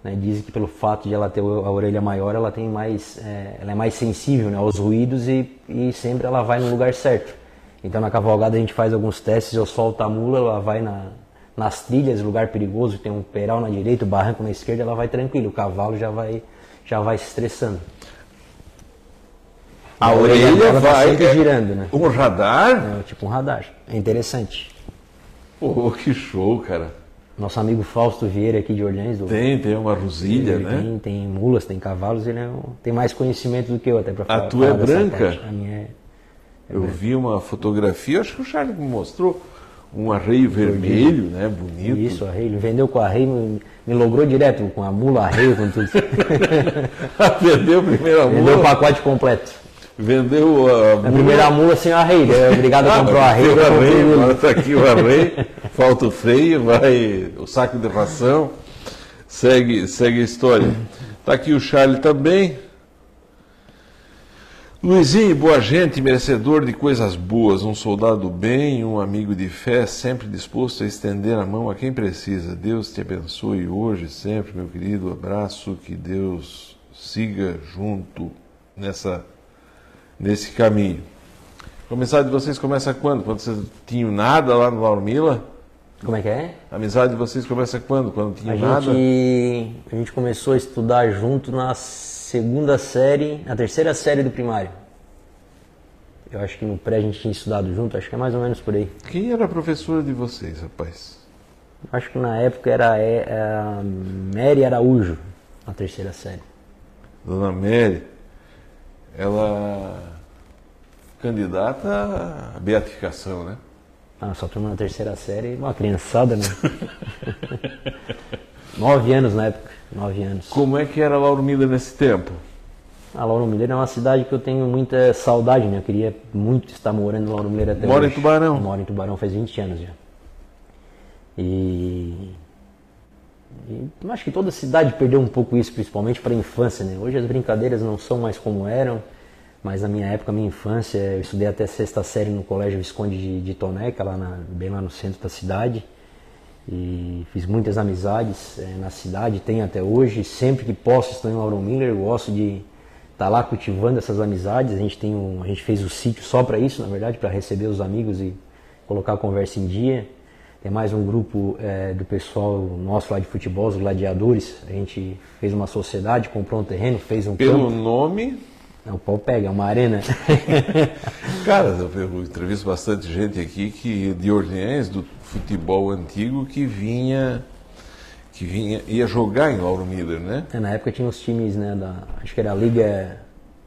né, dizem que pelo fato de ela ter a orelha maior, ela tem mais, é, ela é mais sensível né, aos ruídos e, e sempre ela vai no lugar certo. Então na cavalgada a gente faz alguns testes, eu solto a mula, ela vai na, nas trilhas, lugar perigoso, tem um peral na direita, o um barranco na esquerda, ela vai tranquilo. O cavalo já vai já vai se estressando. A, a orelha, orelha tá vai sempre girando, né? Um radar? É, tipo um radar. É interessante. Oh, que show, cara. Nosso amigo Fausto Vieira aqui de Orleans. Do... Tem, tem uma rosilha, né? Tem, tem mulas, tem cavalos, ele é, tem mais conhecimento do que eu até para falar. A tua é branca? A minha é, é eu branca. vi uma fotografia, acho que o Charles me mostrou um arreio vermelho, né? Bonito. Isso, arreio. Vendeu com arreio, me logrou direto, com a mula, arreio, com tudo. (laughs) Vendeu primeiro a mula? Vendeu o pacote completo. Vendeu a mula? A primeira mula sem arreio, né? obrigado a comprar o arreio. O arreio agora está aqui o arreio, falta o freio, vai o saco de ração, segue, segue a história. Está aqui o Charlie também. Luizinho, boa gente, merecedor de coisas boas, um soldado do bem, um amigo de fé, sempre disposto a estender a mão a quem precisa. Deus te abençoe hoje, sempre, meu querido. Abraço, que Deus siga junto nessa, nesse caminho. A amizade de vocês começa quando? Quando vocês tinham nada lá no Lauro Mila? Como é que é? A amizade de vocês começa quando? Quando tinham a nada? Gente, a gente começou a estudar junto nas segunda série, a terceira série do primário. Eu acho que no pré a gente tinha estudado junto, acho que é mais ou menos por aí. Quem era a professora de vocês, rapaz? Acho que na época era é, a Mary Araújo, a terceira série. Dona Mary, ela candidata à beatificação, né? Ah, só turma na terceira série, uma criançada, né? (laughs) Nove anos na época. Nove anos. Como é que era Lauro Miller nesse tempo? A Lauro Miller é uma cidade que eu tenho muita saudade, né? Eu queria muito estar morando em Lauro Miller até Mora hoje. em Tubarão? Moro em Tubarão faz 20 anos já. E... e acho que toda cidade perdeu um pouco isso, principalmente para a infância, né? Hoje as brincadeiras não são mais como eram, mas na minha época, minha infância, eu estudei até sexta série no Colégio Visconde de, de Toneca, lá na, bem lá no centro da cidade e fiz muitas amizades é, na cidade, tenho até hoje. Sempre que posso estou em Lauro Miller, gosto de estar tá lá cultivando essas amizades. A gente tem um, a gente fez o sítio só para isso, na verdade, para receber os amigos e colocar a conversa em dia. Tem mais um grupo é, do pessoal nosso lá de futebol, os gladiadores. A gente fez uma sociedade, comprou um terreno, fez um Pelo campo. nome? É, o pau pega, é uma arena. (laughs) Cara, eu entrevisto bastante gente aqui que de Orleans, do futebol antigo que vinha que vinha ia jogar em Lauro Miller, né? É, na época tinha os times, né, da, acho que era a Liga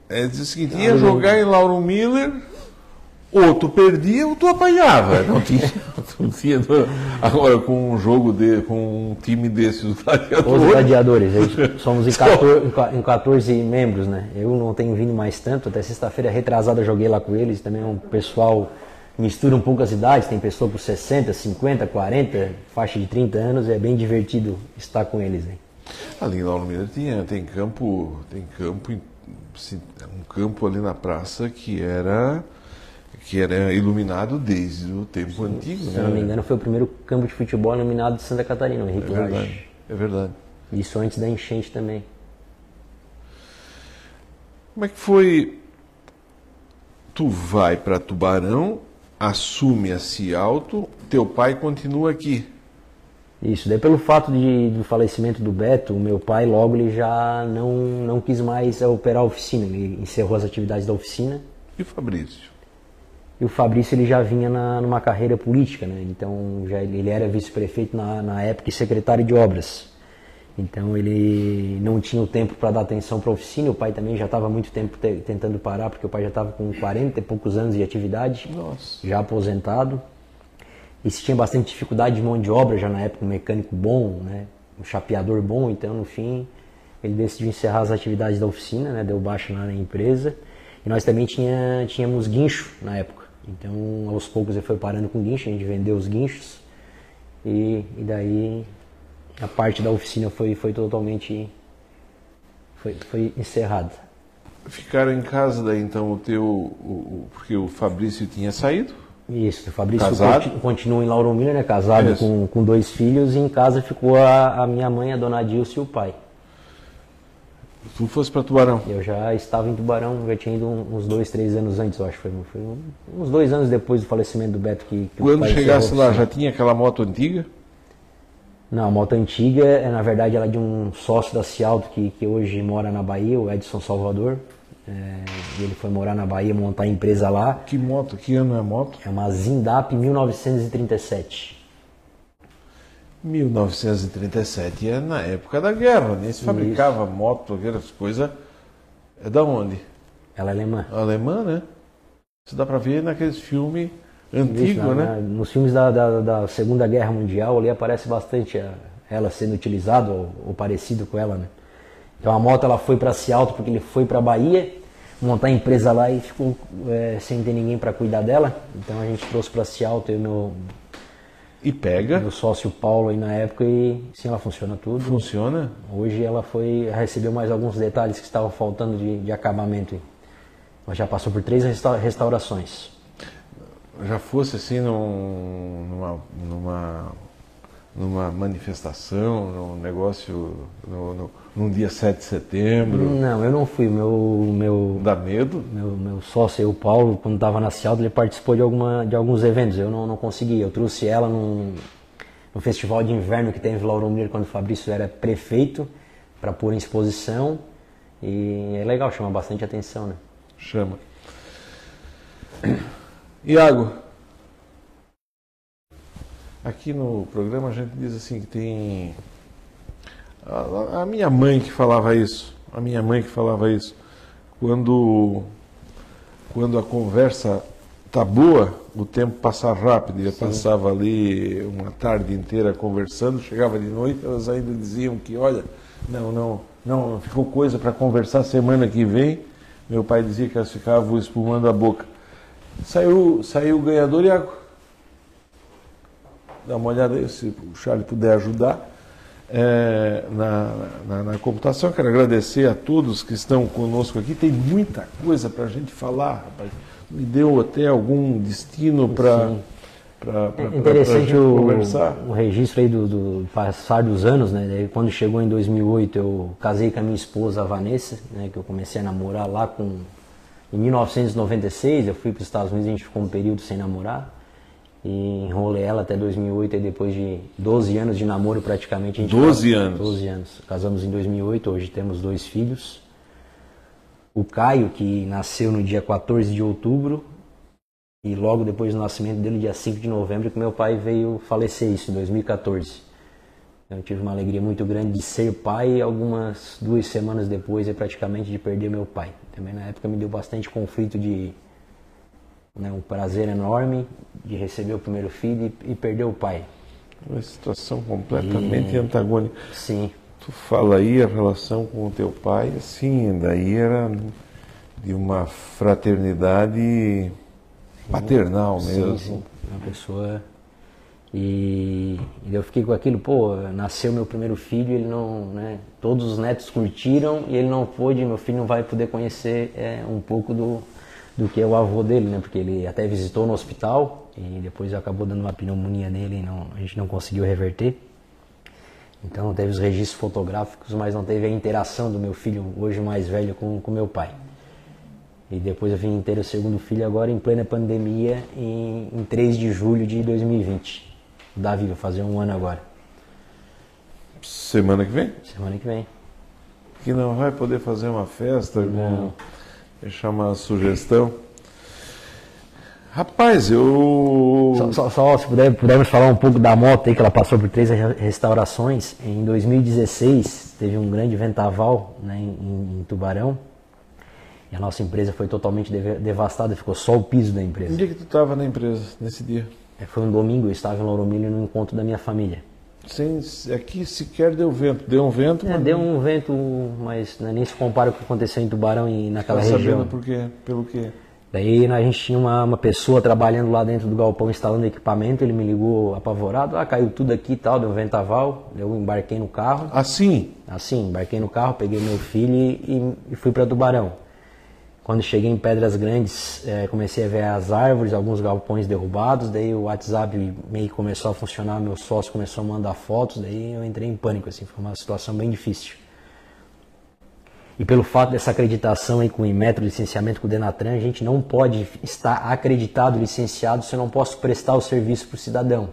é, diz o seguinte, ia jogar em Lauro Miller, ou tu perdia ou tu apanhava. Não tinha, não tinha agora com um jogo de, com um time desses os gladiadores. Os gladiadores, (laughs) somos em 14, em 14 membros, né? Eu não tenho vindo mais tanto, até sexta-feira retrasada joguei lá com eles, também é um pessoal mistura um pouco as idades, tem pessoa por 60, 50, 40, faixa de 30 anos, é bem divertido estar com eles. Hein? Ali Lauro Miller tinha, tem campo, tem campo, um campo ali na praça que era que era iluminado desde o tempo Sim, antigo. Se né? não me engano, foi o primeiro campo de futebol iluminado de Santa Catarina, o Henrique é verdade, É verdade. Isso antes da enchente também. Como é que foi? Tu vai para Tubarão assume a Cialto, teu pai continua aqui. Isso, daí pelo fato de, do falecimento do Beto, o meu pai logo ele já não, não quis mais operar a oficina, ele encerrou as atividades da oficina. E o Fabrício? E o Fabrício ele já vinha na, numa carreira política, né? Então já ele era vice-prefeito na, na época e secretário de obras. Então ele não tinha o tempo para dar atenção para a oficina. O pai também já estava muito tempo te, tentando parar, porque o pai já estava com 40 e poucos anos de atividade, Nossa. já aposentado. E se tinha bastante dificuldade de mão de obra já na época, um mecânico bom, né? um chapeador bom. Então no fim ele decidiu encerrar as atividades da oficina, né? deu baixa lá na empresa. E nós também tinha, tínhamos guincho na época. Então aos poucos ele foi parando com guincho, a gente vendeu os guinchos. E, e daí a parte da oficina foi, foi totalmente foi, foi encerrada. Ficaram em casa daí então o teu. O, o- porque o Fabrício tinha saído. Isso, o Fabrício Casado? conti- continua em Lauro Miller, né, casado com, com dois filhos, e em casa ficou a, a minha mãe, a dona Dilce e o pai. Tu fosse para Tubarão. Eu já estava em Tubarão, já tinha ido uns dois, três anos antes, eu acho. Foi, foi uns dois anos depois do falecimento do Beto que, que Quando chegasse lá, já tinha aquela moto antiga? Não, a moto antiga, é, na verdade, ela é de um sócio da Cialto que, que hoje mora na Bahia, o Edson Salvador. É, e ele foi morar na Bahia, montar a empresa lá. Que moto? Que ano é a moto? É uma Zindap 1937. 1937 é na época da guerra, nem se fabricava moto, aquelas coisas. É da onde? Ela é alemã. Alemã, né? Isso dá pra ver naqueles filmes Isso, antigos, na- né? na- nos filmes da, da, da Segunda Guerra Mundial ali aparece bastante a- ela sendo utilizada ou, ou parecido com ela, né? Então a moto ela foi para Cialto porque ele foi para Bahia montar a empresa lá e ficou é, sem ter ninguém para cuidar dela. Então a gente trouxe para Cialto eu e meu, E pega, meu sócio Paulo aí na época e sim ela funciona tudo. funciona. Hoje ela foi recebeu mais alguns detalhes que estavam faltando de, de acabamento. Ela já passou por três resta- restaurações. Já fosse assim num- numa, numa, numa manifestação, num negócio, no, no- num dia 7 de setembro, Não, eu não fui. Meu, meu, dá medo? meu, meu sócio, o Paulo, quando estava na Cialto, ele participou de, alguma, de alguns eventos. Eu não, não consegui. Eu trouxe ela num, no festival de inverno que teve em Lauro Miller quando o Fabrício era prefeito para pôr em exposição. E é legal, chama bastante atenção, né? Chama. (coughs) Iago, aqui no programa a gente diz assim que tem. A, a minha mãe que falava isso, a minha mãe que falava isso, quando, quando a conversa tá boa, o tempo passa rápido. E eu passava ali uma tarde inteira conversando, chegava de noite, elas ainda diziam que, olha, não, não, não, ficou coisa para conversar semana que vem. Meu pai dizia que elas ficavam espumando a boca. Saiu, saiu o ganhador, Iago. Dá uma olhada aí, se o Charlie puder ajudar. é, na, na, na computação, quero agradecer a todos que estão conosco aqui. Tem muita coisa para a gente falar, rapaz. Me deu até algum destino para Sim. para É interessante gente o, conversar. o registro aí do, do passar dos anos, né? Quando chegou em 2008, eu casei com a minha esposa, a Vanessa, né? Que eu comecei a namorar lá com... Em 1996, eu fui para os Estados Unidos, a gente ficou um período sem namorar. E enrolei ela até 2008, e depois de 12 anos de namoro praticamente. A gente 12 casou- anos. 12 anos. Casamos em 2008, hoje temos dois filhos. O Caio, que nasceu no dia 14 de outubro, e logo depois do nascimento dele, dia 5 de novembro, que meu pai veio falecer isso, em 2014. Eu tive uma alegria muito grande de ser pai e algumas duas semanas depois, é praticamente de perder meu pai. Também na época me deu bastante conflito de né, um prazer enorme de receber o primeiro filho e, e perder o pai. Uma situação completamente antagônica. Sim, Tu fala aí a relação com o teu pai, assim, daí era de uma fraternidade paternal mesmo. Sim, sim. Uma pessoa. E, e eu fiquei com aquilo, pô, nasceu meu primeiro filho, ele não, né, todos os netos curtiram e ele não pôde, meu filho não vai poder conhecer é, um pouco do, do que o avô dele, né, porque ele até visitou no hospital e depois acabou dando uma pneumonia nele e não, a gente não conseguiu reverter. Então teve os registros fotográficos, mas não teve a interação do meu filho, hoje mais velho, com o meu pai. E depois eu vim ter o segundo filho agora em plena pandemia, em, em 3 de julho de 2020. O Davi vai fazer um ano agora, Semana que vem? semana que vem. Que não vai poder fazer uma festa. Não. Uma sugestão. Rapaz, eu. Só, só, só se puder, pudermos falar um pouco da moto aí, que ela passou por três restaurações. Em 2016, teve um grande vendaval né, em, em Tubarão. E a nossa empresa foi totalmente devastada, ficou só o piso da empresa. Que dia que tu estava na empresa, nesse dia? É, foi um domingo, eu estava em Lauromilho no encontro da minha família. Sem, aqui sequer deu vento. Deu um vento? É, deu um vento, mas né, nem se compara com o que aconteceu em Tubarão e naquela tá região. Sabendo por quê? Pelo quê? Daí a gente tinha uma, uma pessoa trabalhando lá dentro do galpão instalando equipamento, ele me ligou apavorado, ah, caiu tudo aqui e tal, deu um ventaval, eu embarquei no carro. Assim? Assim, embarquei no carro, peguei meu filho e, e fui para Tubarão. Quando cheguei em Pedras Grandes, é, comecei a ver as árvores, alguns galpões derrubados, daí o WhatsApp meio começou a funcionar, meu sócio começou a mandar fotos, daí eu entrei em pânico, assim, foi uma situação bem difícil. E pelo fato dessa acreditação aí com o Inmetro, licenciamento com o Denatran, a gente não pode estar acreditado, licenciado, se eu não posso prestar o serviço para o cidadão.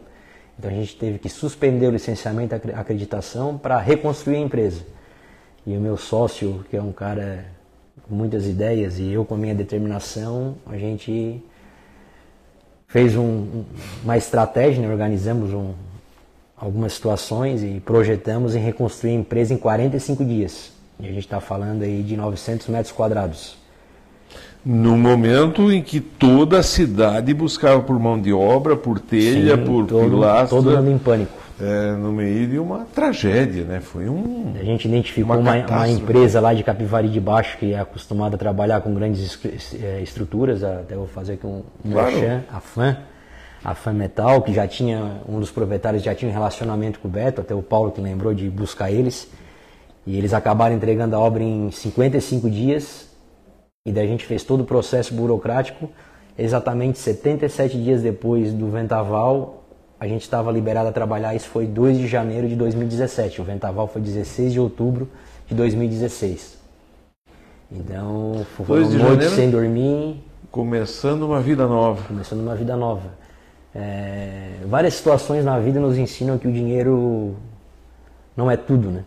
Então a gente teve que suspender o licenciamento e a acreditação para reconstruir a empresa. E o meu sócio, que é um cara muitas ideias, e eu com a minha determinação, a gente fez um, uma estratégia, né? organizamos um, algumas situações e projetamos em reconstruir a empresa em 45 dias. E a gente está falando aí de 900 metros quadrados. No momento em que toda a cidade buscava por mão de obra, por telha, Sim, por todo, pilastra. Todo mundo em pânico. É, no meio de uma tragédia, né? Foi um. A gente identificou uma, uma, uma empresa lá de Capivari de Baixo que é acostumada a trabalhar com grandes é, estruturas, até vou fazer aqui um, um claro. a FAM, a FAM Metal, que já tinha, um dos proprietários já tinha um relacionamento com o Beto, até o Paulo que lembrou de buscar eles. E eles acabaram entregando a obra em 55 dias. E daí a gente fez todo o processo burocrático. Exatamente 77 dias depois do vendaval, a gente estava liberado a trabalhar. Isso foi 2 de janeiro de 2017. O vendaval foi 16 de outubro de 2016. Então, foi uma noite sem dormir. Começando uma vida nova. Começando uma vida nova. É, várias situações na vida nos ensinam que o dinheiro não é tudo, né?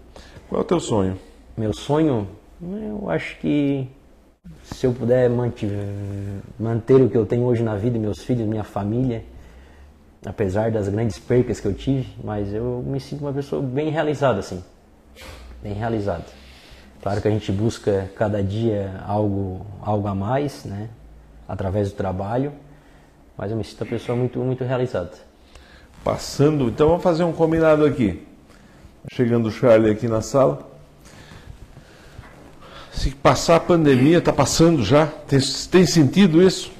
Qual é o teu sonho? Meu sonho? Eu acho que se eu puder manter, manter o que eu tenho hoje na vida, meus filhos, minha família, apesar das grandes percas que eu tive, mas eu me sinto uma pessoa bem realizada, assim. Bem realizada. Claro que a gente busca cada dia algo, algo a mais, né? Através do trabalho, mas eu me sinto uma pessoa muito, muito realizada. Passando, então vamos fazer um combinado aqui. Chegando o Charlie aqui na sala. Se passar a pandemia, está passando já? Tem, tem sentido isso?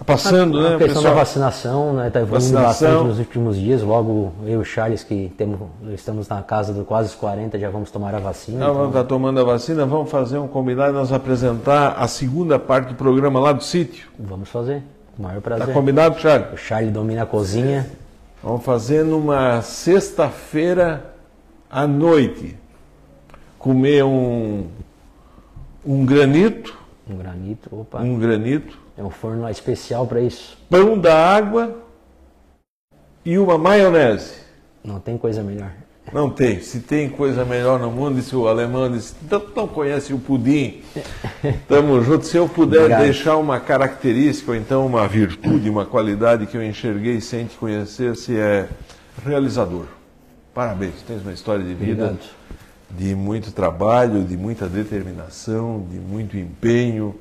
Está passando, a, né? A questão pessoal... da vacinação está né, tá evoluindo vacinação. bastante nos últimos dias. Logo, eu e o Charles, que temos, estamos na casa de quase 40, já vamos tomar a vacina. Não, então... vamos estar tá tomando a vacina. Vamos fazer um combinado e nós apresentar a segunda parte do programa lá do sítio. Vamos fazer. Com o maior prazer. Está combinado, Charles? O Charles domina a cozinha. Vamos fazer numa sexta-feira à noite comer um, um granito. Um granito, opa. Um granito. É um forno especial para isso. Pão da água e uma maionese. Não tem coisa melhor. Não tem. Se tem coisa melhor no mundo, disse o alemão, disse, não, não conhece o pudim. (laughs) Tamo junto. Se eu puder Obrigado. deixar uma característica, ou então uma virtude, uma qualidade que eu enxerguei sem te conhecer, se é realizador. Parabéns, tens uma história de vida Obrigado. de muito trabalho, de muita determinação, de muito empenho,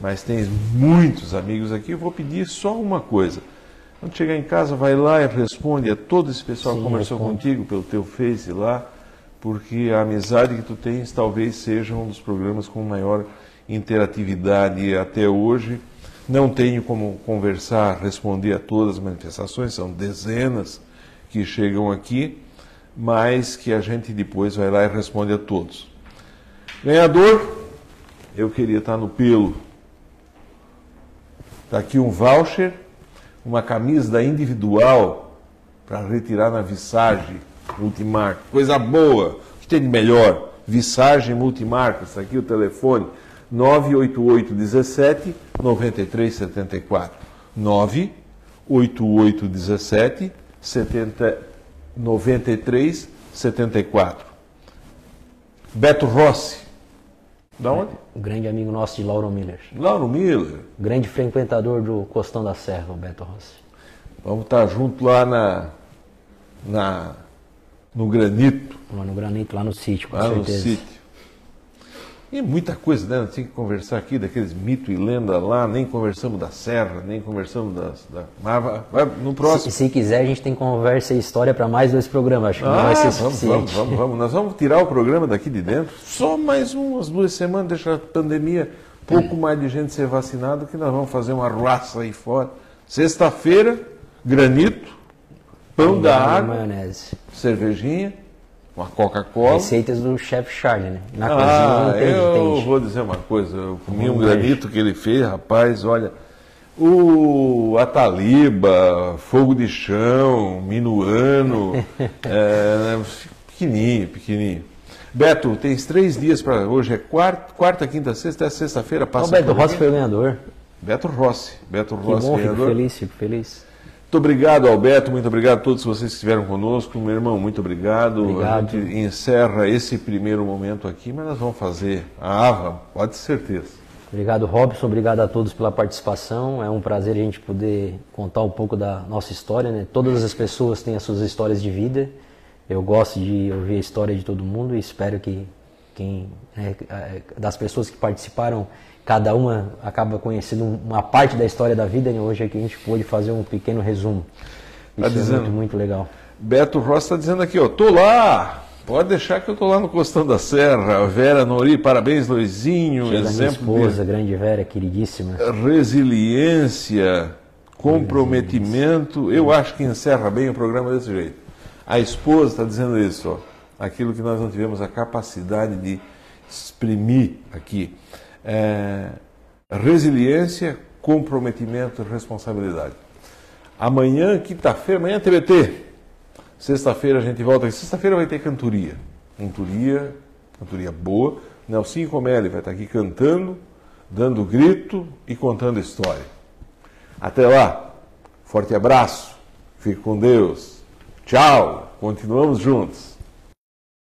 mas tens muitos amigos aqui. Eu vou pedir só uma coisa. Quando chegar em casa, vai lá e responde a todo esse pessoal Sim, que conversou responde. contigo pelo teu Face lá, porque a amizade que tu tens talvez seja um dos programas com maior interatividade até hoje. Não tenho como conversar, responder a todas as manifestações, são dezenas que chegam aqui mas que a gente depois vai lá e responde a todos. Ganhador, eu queria estar no pelo. Está aqui um voucher, uma camisa individual para retirar na Visage Multimarca. Coisa boa, o que tem de melhor? Visage Multimarca, está aqui o telefone 988 17 9374. 988 17 70 93 74. Beto Rossi, Da onde? Um grande amigo nosso de Lauro Miller. Lauro Miller. Grande frequentador do Costão da Serra, o Beto Rossi. Vamos estar junto lá na, na no granito. Lá no granito, lá no sítio, com lá certeza. no sítio. E muita coisa, né? Nós tínhamos que conversar aqui daqueles mito e lenda lá, nem conversamos da serra, nem conversamos das, da. Mas vai, vai, no próximo. Se, se, quiser, a gente tem conversa e história para mais dois programas. Acho que ah, não vai ser vamos, suficiente. vamos, vamos, vamos. Nós vamos tirar o programa daqui de dentro. Só mais umas duas semanas, deixar a pandemia, pouco mais de gente ser vacinado, que nós vamos fazer uma raça aí fora. Sexta-feira, granito, pão da água, maionese. cervejinha uma Coca-Cola. Receitas do chefe Charlie, né? Na ah, cozinha entende, eu entende. vou dizer uma coisa, eu comi um granito que ele fez, rapaz, olha, o Ataliba, Fogo de Chão, Minuano, (laughs) é, pequenininho, pequenininho. Beto, tens três dias para hoje, é quarta, quarta, quinta, sexta, é sexta-feira, passa. O Beto Rossi foi o ganhador. Beto Rossi, Beto que Rossi bom, ganhador. Fico feliz, fico feliz. Muito obrigado, Alberto. Muito obrigado a todos vocês que estiveram conosco. Meu irmão, muito obrigado. obrigado. A gente encerra esse primeiro momento aqui, mas nós vamos fazer a AVA, pode ter certeza. Obrigado, Robson. Obrigado a todos pela participação. É um prazer a gente poder contar um pouco da nossa história. Né? Todas as pessoas têm as suas histórias de vida. Eu gosto de ouvir a história de todo mundo e espero que quem né, das pessoas que participaram cada uma acaba conhecendo uma parte da história da vida, e né? hoje aqui a gente pôde fazer um pequeno resumo. Isso tá dizendo, é muito, muito legal. Beto Ross está dizendo aqui, ó, tô lá, pode deixar que eu tô lá no Costão da Serra. Vera Nori, parabéns, Luizinho, Chega exemplo minha esposa, de grande Vera, queridíssima. Resiliência, comprometimento, eu acho que encerra bem o programa desse jeito. A esposa está dizendo isso, ó, aquilo que nós não tivemos a capacidade de exprimir aqui é, resiliência, comprometimento e responsabilidade. Amanhã, quinta-feira, amanhã é TBT. Sexta-feira a gente volta. Sexta-feira vai ter cantoria. Cantoria, cantoria boa. Nelson Comelli vai estar aqui cantando, dando grito e contando história. Até lá. Forte abraço. Fique com Deus. Tchau. Continuamos juntos.